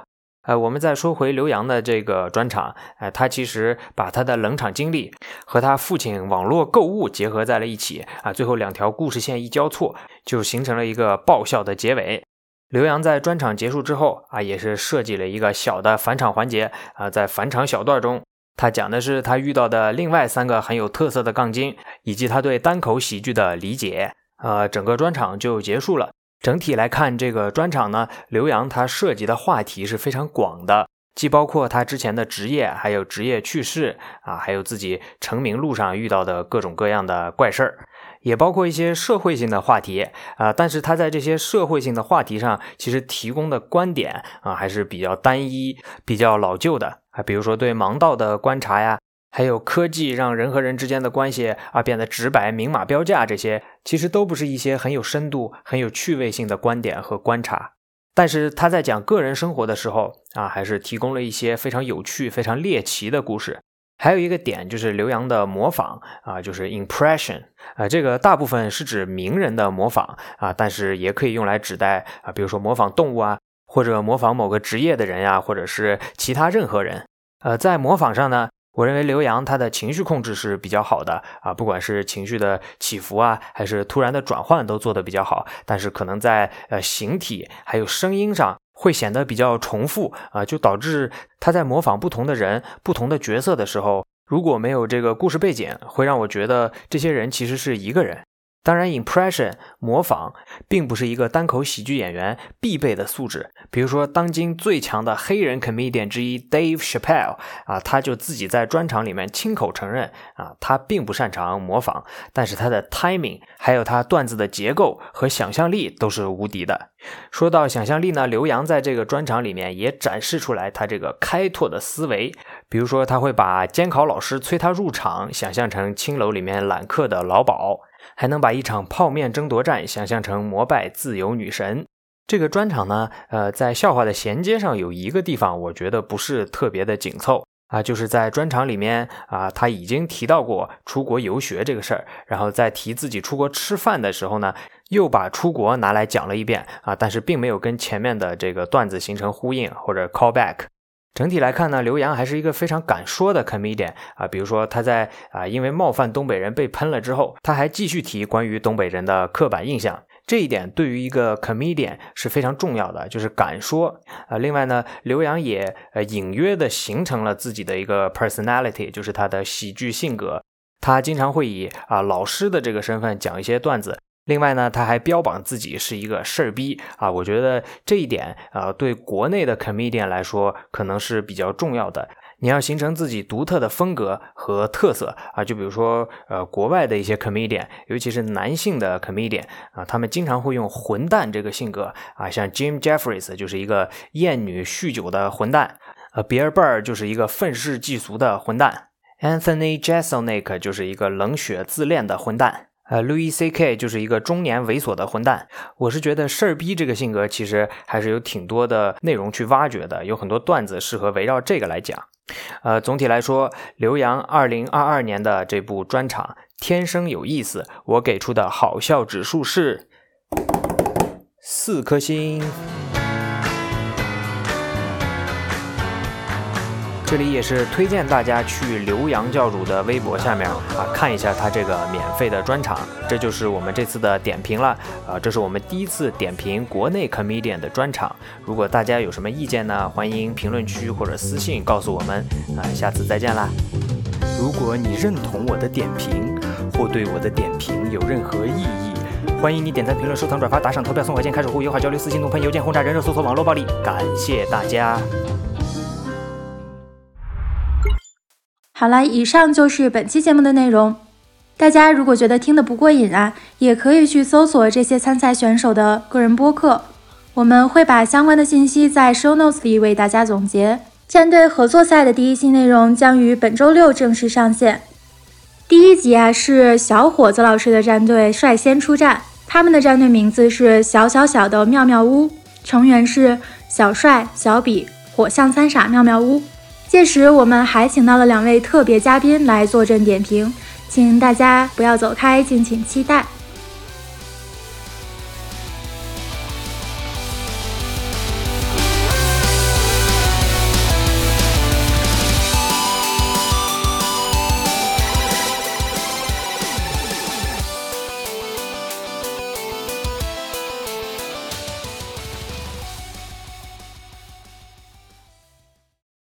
Speaker 20: 呃，我们再说回刘洋的这个专场，呃，他其实把他的冷场经历和他父亲网络购物结合在了一起啊，最后两条故事线一交错，就形成了一个爆笑的结尾。刘洋在专场结束之后啊，也是设计了一个小的返场环节啊，在返场小段中，他讲的是他遇到的另外三个很有特色的杠精，以及他对单口喜剧的理解。呃，整个专场就结束了。整体来看，这个专场呢，刘洋他涉及的话题是非常广的，既包括他之前的职业，还有职业趣事啊，还有自己成名路上遇到的各种各样的怪事儿，也包括一些社会性的话题啊。但是他在这些社会性的话题上，其实提供的观点啊，还是比较单一、比较老旧的啊。比如说对盲道的观察呀。还有科技让人和人之间的关系啊变得直白、明码标价，这些其实都不是一些很有深度、很有趣味性的观点和观察。但是他在讲个人生活的时候啊，还是提供了一些非常有趣、非常猎奇的故事。还有一个点就是刘洋的模仿啊，就是 impression 啊，这个大部分是指名人的模仿啊，但是也可以用来指代啊，比如说模仿动物啊，或者模仿某个职业的人呀，或者是其他任何人。呃，在模仿上呢。我认为刘洋他的情绪控制是比较好的啊，不管是情绪的起伏啊，还是突然的转换，都做得比较好。但是可能在呃形体还有声音上会显得比较重复啊，就导致他在模仿不同的人、不同的角色的时候，如果没有这个故事背景，会让我觉得这些人其实是一个人。当然，impression 模仿并不是一个单口喜剧演员必备的素质。比如说，当今最强的黑人 comedian 之一 Dave Chappelle 啊，他就自己在专场里面亲口承认啊，他并不擅长模仿，但是他的 timing 还有他段子的结构和想象力都是无敌的。说到想象力呢，刘洋在这个专场里面也展示出来他这个开拓的思维。比如说，他会把监考老师催他入场想象成青楼里面揽客的老鸨。还能把一场泡面争夺战想象成膜拜自由女神。这个专场呢，呃，在笑话的衔接上有一个地方，我觉得不是特别的紧凑啊，就是在专场里面啊，他已经提到过出国游学这个事儿，然后在提自己出国吃饭的时候呢，又把出国拿来讲了一遍啊，但是并没有跟前面的这个段子形成呼应或者 call back。整体来看呢，刘洋还是一个非常敢说的 comedian 啊。比如说他在啊因为冒犯东北人被喷了之后，他还继续提关于东北人的刻板印象。这一点对于一个 comedian 是非常重要的，就是敢说啊。另外呢，刘洋也呃隐约的形成了自己的一个 personality，就是他的喜剧性格。他经常会以啊老师的这个身份讲一些段子。另外呢，他还标榜自己是一个事儿逼啊，我觉得这一点啊，对国内的 comedian 来说可能是比较重要的。你要形成自己独特的风格和特色啊，就比如说呃，国外的一些 comedian，尤其是男性的 comedian 啊，他们经常会用混蛋这个性格啊，像 Jim Jeffries 就是一个厌女酗酒的混蛋，呃，比尔·贝尔就是一个愤世嫉俗的混蛋。Anthony Jeselnik 就是一个冷血自恋的混蛋。呃，Louis C.K. 就是一个中年猥琐的混蛋。我是觉得事儿逼这个性格其实还是有挺多的内容去挖掘的，有很多段子适合围绕这个来讲。呃，总体来说，刘洋二零二二年的这部专场《天生有意思》，我给出的好笑指数是四颗星。这里也是推荐大家去刘洋教主的微博下面啊看一下他这个免费的专场，这就是我们这次的点评了啊，这是我们第一次点评国内 comedian 的专场。如果大家有什么意见呢，欢迎评论区或者私信告诉我们啊，下次再见啦！如果你认同我的点评，或对我的点评有任何异议，欢迎你点赞、评论、收藏、转发、打赏、投票、送火箭、开守护、友好交流、私信怒喷、邮件轰炸、人肉搜索、网络暴力，感谢大家！
Speaker 1: 好了，以上就是本期节目的内容。大家如果觉得听得不过瘾啊，也可以去搜索这些参赛选手的个人播客，我们会把相关的信息在 show notes 里为大家总结。战队合作赛的第一期内容将于本周六正式上线。第一集啊是小伙子老师的战队率先出战，他们的战队名字是小小小的妙妙屋，成员是小帅、小比、火象三傻妙妙屋。届时，我们还请到了两位特别嘉宾来坐镇点评，请大家不要走开，敬请期待。